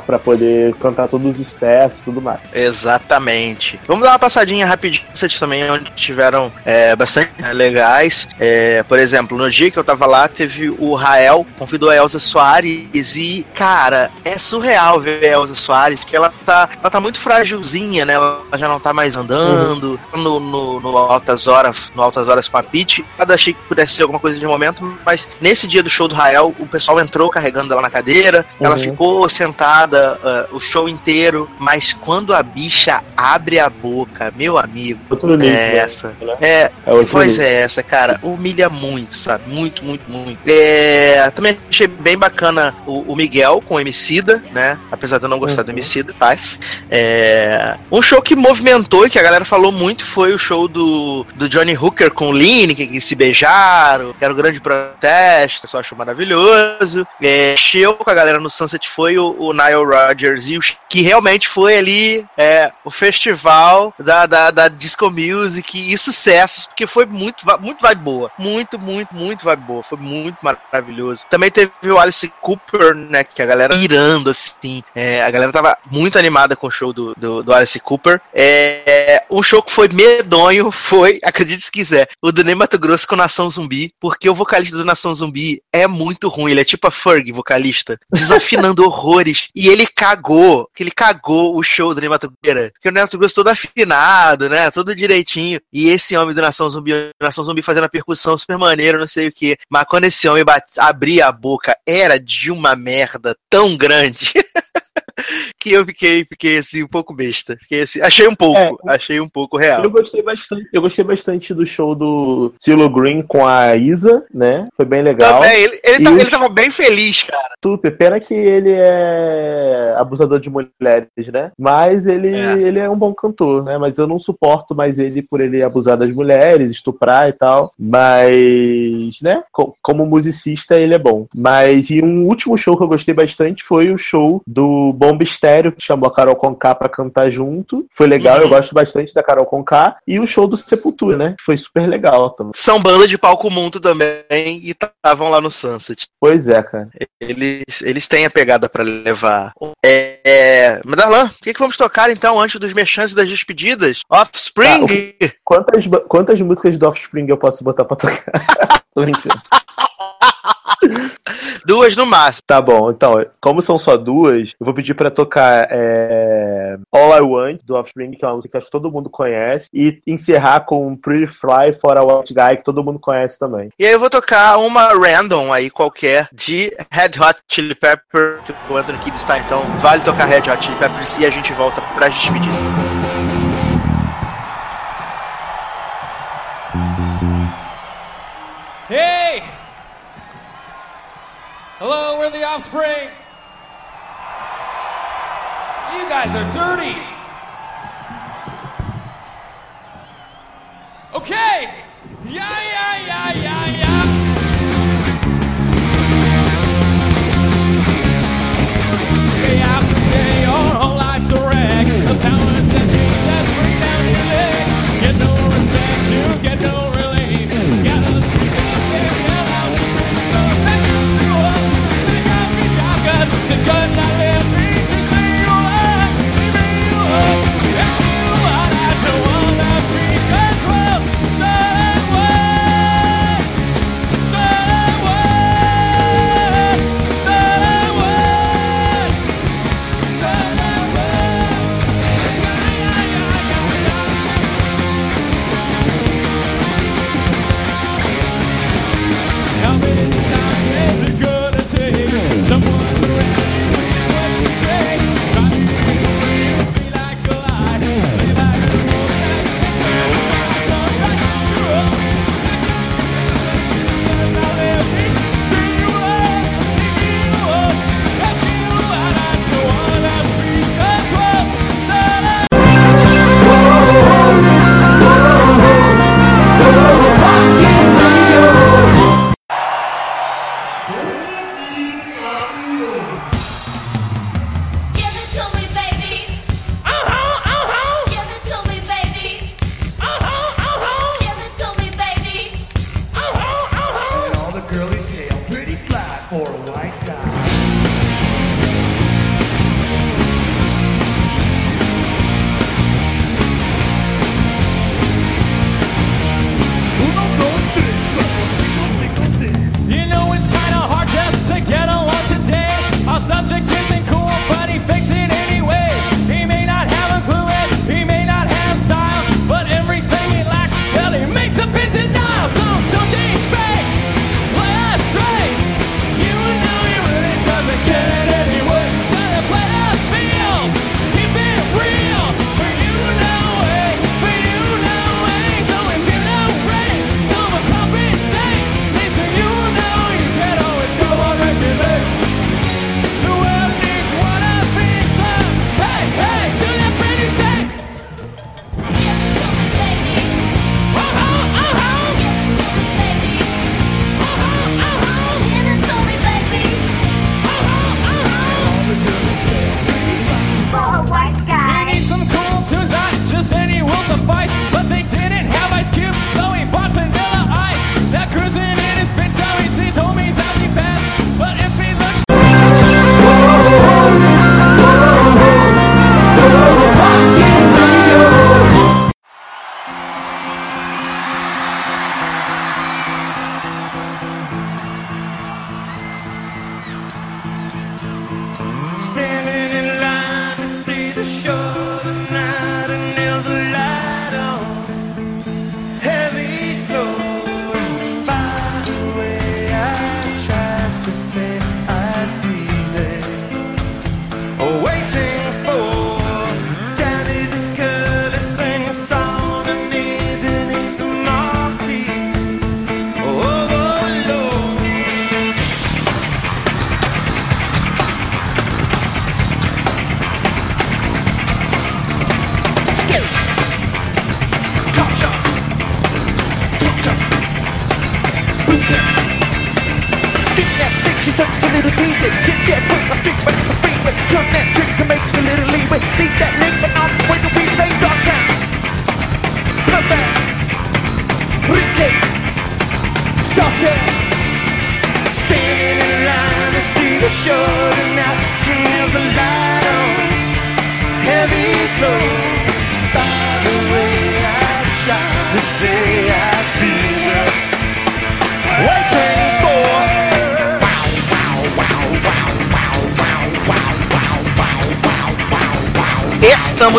C: pra poder cantar todos os sucessos e tudo mais.
B: Exatamente. Vamos dar uma passadinha rapidinho também, onde tiveram é, bastante legais. É, por exemplo, no dia que eu tava lá, teve o Rael, convidou a Elza Soares e, cara, é surreal ver a Elza Soares, que ela tá, ela tá muito frágilzinha, né? Ela já não tá mais andando. No, no, no Altas Horas, no Altas Horas com a Pete, eu achei que pudesse ser alguma coisa de momento, mas nesse dia do show do Rael, o pessoal entrou carregando ela na cadeira, ela
C: Uhum.
B: ficou sentada ah, o show inteiro, mas quando a bicha abre a boca, meu amigo,
C: Outro nível,
B: é essa.
C: né?
B: É,
C: É
B: Pois
C: nível.
B: é, essa, cara, humilha muito, sabe? Muito, muito, muito. É, também achei bem bacana o, o Miguel com o Emicida, né? Apesar de eu não gostar do
C: Uhum.
B: Emicida, mas. É, um show que movimentou e que a galera falou muito foi o show do, do Johnny Hooker com o Lineker, que se beijaram, que era o grande protesto, o pessoal achou maravilhoso. É, com a galera no Sunset foi o, o Nile Rodgers e o que realmente foi ali é, o festival da, da, da disco music e sucessos, porque foi muito, muito vibe boa. Muito, muito, muito vibe boa. Foi muito maravilhoso. Também teve o Alice Cooper, né? Que a galera irando, assim. É, a galera tava muito animada com o show do, do, do Alice Cooper. É, um show que foi medonho foi, [laughs] acredite se quiser, o do Ney Mato Grosso com Nação Zumbi, porque o vocalista do Nação Zumbi é muito ruim. Ele é tipo a Ferg, vocalista, desafinando [laughs] horrores. E ele cagou, que ele cagou o show do Ney Mato. Porque o Ney Mato Grosso todo afinado, né? Todo direitinho. E esse homem do Nação Zumbi, Nação Zumbi fazendo a percussão super maneiro, não sei o que. Mas quando esse homem abria a boca, era de uma merda tão grande. [laughs] que eu fiquei, fiquei assim, um pouco besta. Fiquei assim, achei um pouco, achei um pouco real.
C: Eu gostei bastante. Eu gostei bastante do show do Silo Green com a Isa, né? Foi bem legal.
B: Também, ele, ele,
C: E
B: tá-
C: o
B: ele tava bem feliz, cara.
C: Super. Pena que ele é abusador de mulheres, né? Mas ele
B: É.
C: ele é um bom cantor, né? Mas eu não suporto mais ele por ele abusar das mulheres, estuprar e tal. Mas, né? co- Como musicista, ele é bom. Mas e um último show que eu gostei bastante foi o show do Bomba Estéreo, que chamou a Carol Conká pra cantar junto. Foi legal,
B: Uhum.
C: eu gosto bastante da Carol Conká. E o show do Sepultura, né? Foi super legal também.
B: São banda de palco mundo também e estavam lá no Sunset.
C: Pois é, cara.
B: Eles, eles têm a pegada pra levar. É, é... Mas Darlan, o que, que vamos tocar então antes dos merchants e das despedidas? Offspring!
C: Quantas, ba- quantas músicas do Offspring eu posso botar pra tocar? [laughs] Tô brincando. [laughs] [laughs]
B: Duas no máximo.
C: Tá bom, então, como são só duas, eu vou pedir pra tocar é, All I Want, do Offspring, que é uma música que todo mundo conhece, e encerrar com Pretty Fly for a White Guy, que todo mundo conhece também.
B: E aí eu vou tocar uma random aí qualquer de Red Hot Chili Pepper, que o Anthony Kidd está, então vale tocar Red Hot Chili Peppers e a gente volta pra despedir.
J: Hey! Hello, we're the offspring. You guys are dirty. Okay. Yeah, yeah, yeah, yeah.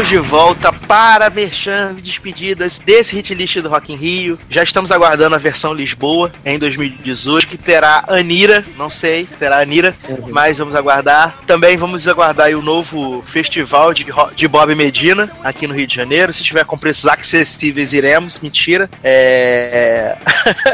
B: Estamos de volta para merchan e despedidas desse hit list do Rock in Rio. Já estamos aguardando a versão Lisboa em 2018, que terá Anira, não sei, se terá Anira, mas vamos aguardar. Também vamos aguardar o novo festival de, de Bob Medina aqui no Rio de Janeiro. Se tiver com preços acessíveis, iremos. Mentira. É...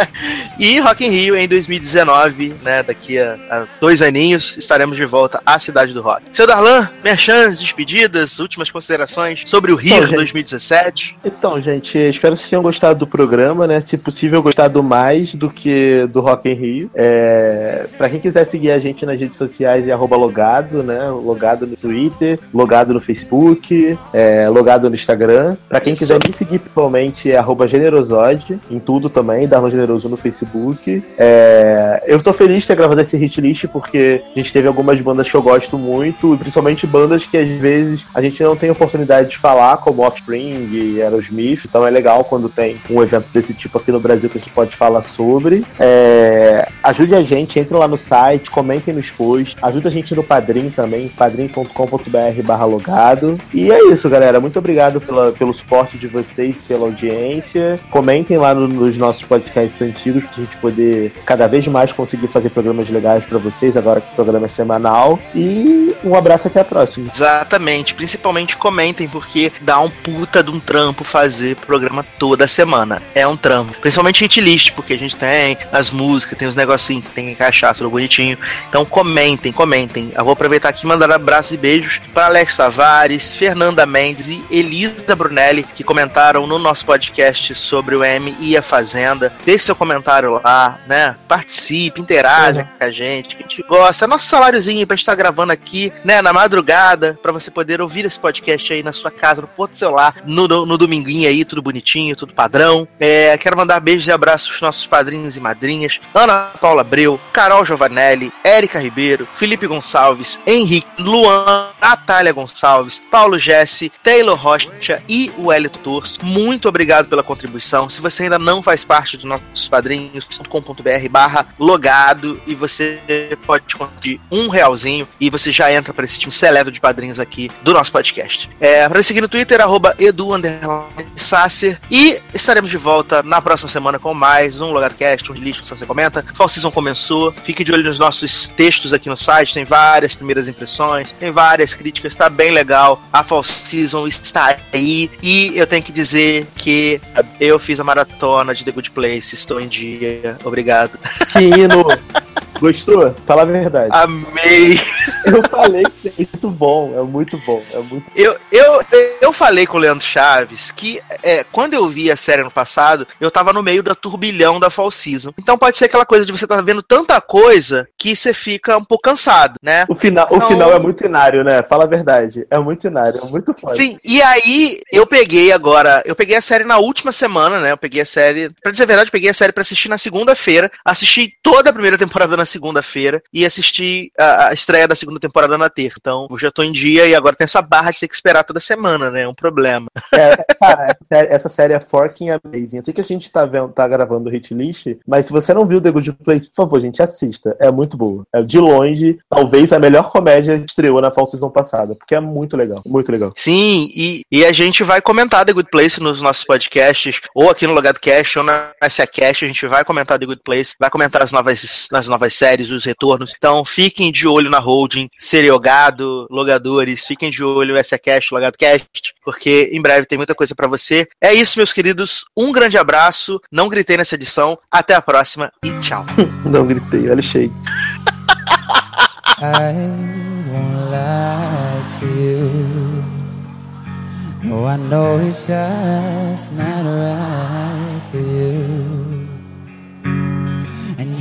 B: [laughs] e Rock in Rio em 2019, né? Daqui a, a dois aninhos, estaremos de volta à cidade do rock. Seu Darlan, merchans, despedidas, últimas considerações sobre o Rio
C: Então, gente.
B: 2017.
C: Então, gente, espero que vocês tenham gostado do programa, né? Se possível, gostado mais do que do Rock in Rio. É... Pra quem quiser seguir a gente nas redes sociais, é arroba logado, né? Logado no Twitter, logado no Facebook, é, logado no Instagram. Pra quem quiser me seguir pessoalmente, é arroba generosode, em tudo também, Darlan Generoso no Facebook. É... Eu tô feliz de ter gravado esse hit list, porque a gente teve algumas bandas que eu gosto muito, e principalmente bandas que às vezes a gente não tem oportunidade de falar, como Offspring e Aerosmith, então é legal quando tem um evento desse tipo aqui no Brasil que a gente pode falar sobre. É, ajude a gente, entre lá no site, comentem nos posts, ajuda a gente no Padrim também, padrim.com.br barra logado. E é isso, galera. Muito obrigado pela, pelo suporte de vocês, pela audiência. Comentem lá no- nos nossos podcasts antigos pra gente poder cada vez mais conseguir fazer programas legais pra vocês, agora que o programa é semanal. E um abraço até a próxima.
B: Exatamente, principalmente comentem, porque dá um puta de um trampo fazer programa toda semana. É um trampo. Principalmente hit list, porque a gente tem as músicas, tem os negocinhos que tem que encaixar, tudo bonitinho. Então comentem, comentem. Eu vou aproveitar aqui e mandar abraços e beijos para Alex Tavares, Fernanda Mendes e Elisa Brunelli, que comentaram no nosso podcast sobre o M e a Fazenda. Deixe seu comentário lá, né? Participe, interaja com a gente, que a gente gosta. É nosso saláriozinho pra gente estar gravando aqui, né, na madrugada, pra você poder ouvir esse podcast aí na sua casa, no porto celular, no, no, no dominguinho aí, tudo bonitinho, tudo padrão. É, quero mandar beijos e abraços aos nossos padrinhos e madrinhas, Ana Paula Abreu, Carol Giovanelli, Érica Ribeiro, Felipe Gonçalves, Henrique, Luan, Natália Gonçalves, Paulo Jesse, Taylor Rocha e o Hélito Torso. Muito obrigado pela contribuição. Se você ainda não faz parte dos nossos padrinhos.com.br barra logado e você pode contribuir um realzinho e você já entra para esse time seleto de padrinhos aqui do nosso podcast. É, para seguir no Twitter, arroba edu Sasser. E estaremos de volta na próxima semana com mais um LogadoCast, um lixo que você comenta. Fall Season começou. Fique de olho nos nossos textos aqui no site. Tem várias primeiras impressões, tem várias críticas. Está bem legal. A Fall Season está aí. E eu tenho que dizer que eu fiz a maratona de The Good Place. Estou em dia. Obrigado.
C: Que hino! [laughs] Gostou? Fala a verdade.
B: Amei!
C: Eu falei que é muito bom, é muito bom, é muito
B: Eu, eu, eu falei com o Leandro Chaves que é, quando eu vi a série no passado, eu tava no meio da turbilhão da Fall Season. Então pode ser aquela coisa de você tá vendo tanta coisa que você fica um pouco cansado, né?
C: O final, o
B: Então-
C: final é muito inário, né? Fala a verdade. É muito inário, é muito foda.
B: Sim, e aí eu peguei agora, eu peguei a série na última semana, né? Eu peguei a série, pra dizer a verdade, eu peguei a série pra assistir na segunda-feira, assisti toda a primeira temporada na segunda-feira e assisti a, a estreia da segunda temporada na terça. Então, eu já tô em dia e agora tem essa barra de ter que esperar toda semana, né? É um problema.
C: É, cara, essa série, essa série é forking amazing. Eu sei que a gente tá, vendo, tá gravando o hit list, mas se você não viu The Good Place, por favor, gente, assista. É muito boa. É de longe, talvez a melhor comédia que estreou na Fall Season passada, porque é muito legal, muito legal.
B: Sim, e, e a gente vai comentar The Good Place nos nossos podcasts, ou aqui no Logado Cast, ou na SA Cast, a gente vai comentar The Good Place, vai comentar as novas, as novas séries, os retornos. Então fiquem de olho na holding, Seriogado, Logadores, fiquem de olho no SA Cast, Logado Cast, porque em breve tem muita coisa pra você. É isso, meus queridos. Um grande abraço, não gritei nessa edição, até a próxima e tchau. [laughs]
C: Não gritei, olha o shade. [laughs]
K: I won't lie to you. No, I know it's just not right for you.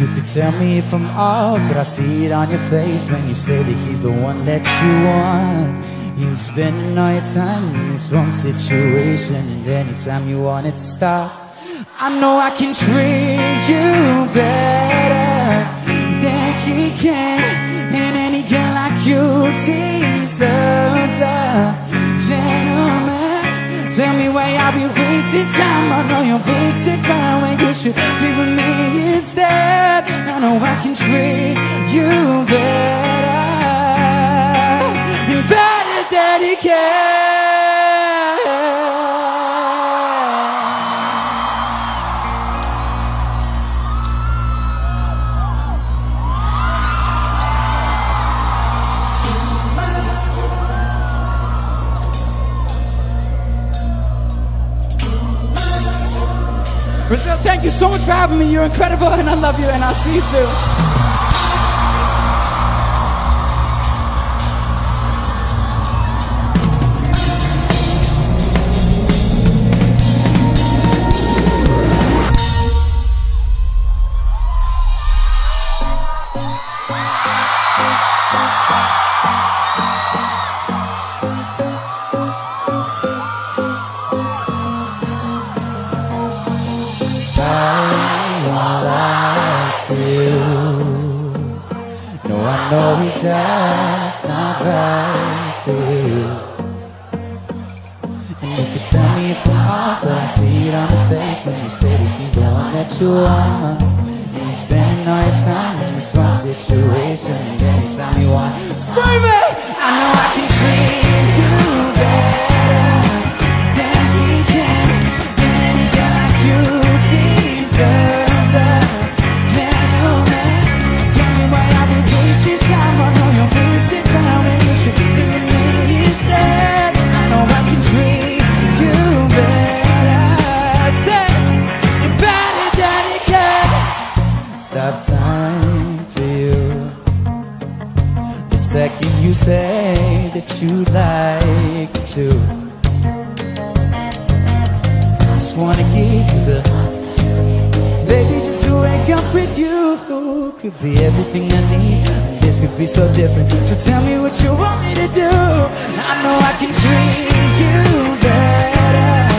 K: You could tell me if I'm off, but I see it on your face when you say that he's the one that you want. You're spending all your time in this wrong situation, and anytime you want it to stop, I know I can treat you better than he can. And any girl like you deserves a gentle wasting time. I know you're wasting time when you should be with me instead. I know I can treat you better, better than he can. Thank you so much for having me. You're incredible, and I love you, and I'll see you soon. I know just not right for you. And you can tell me if I'm off, but I see it on your face when you say that he's the one that you want. And you're spending all your time in this wrong situation, and then you tell me. Scream it! I know I can treat you say that you'd like to, just wanna give you the Baby, just to wake up with you could be everything I need. This could be so different. So tell me what you want me to do. I know I can treat you better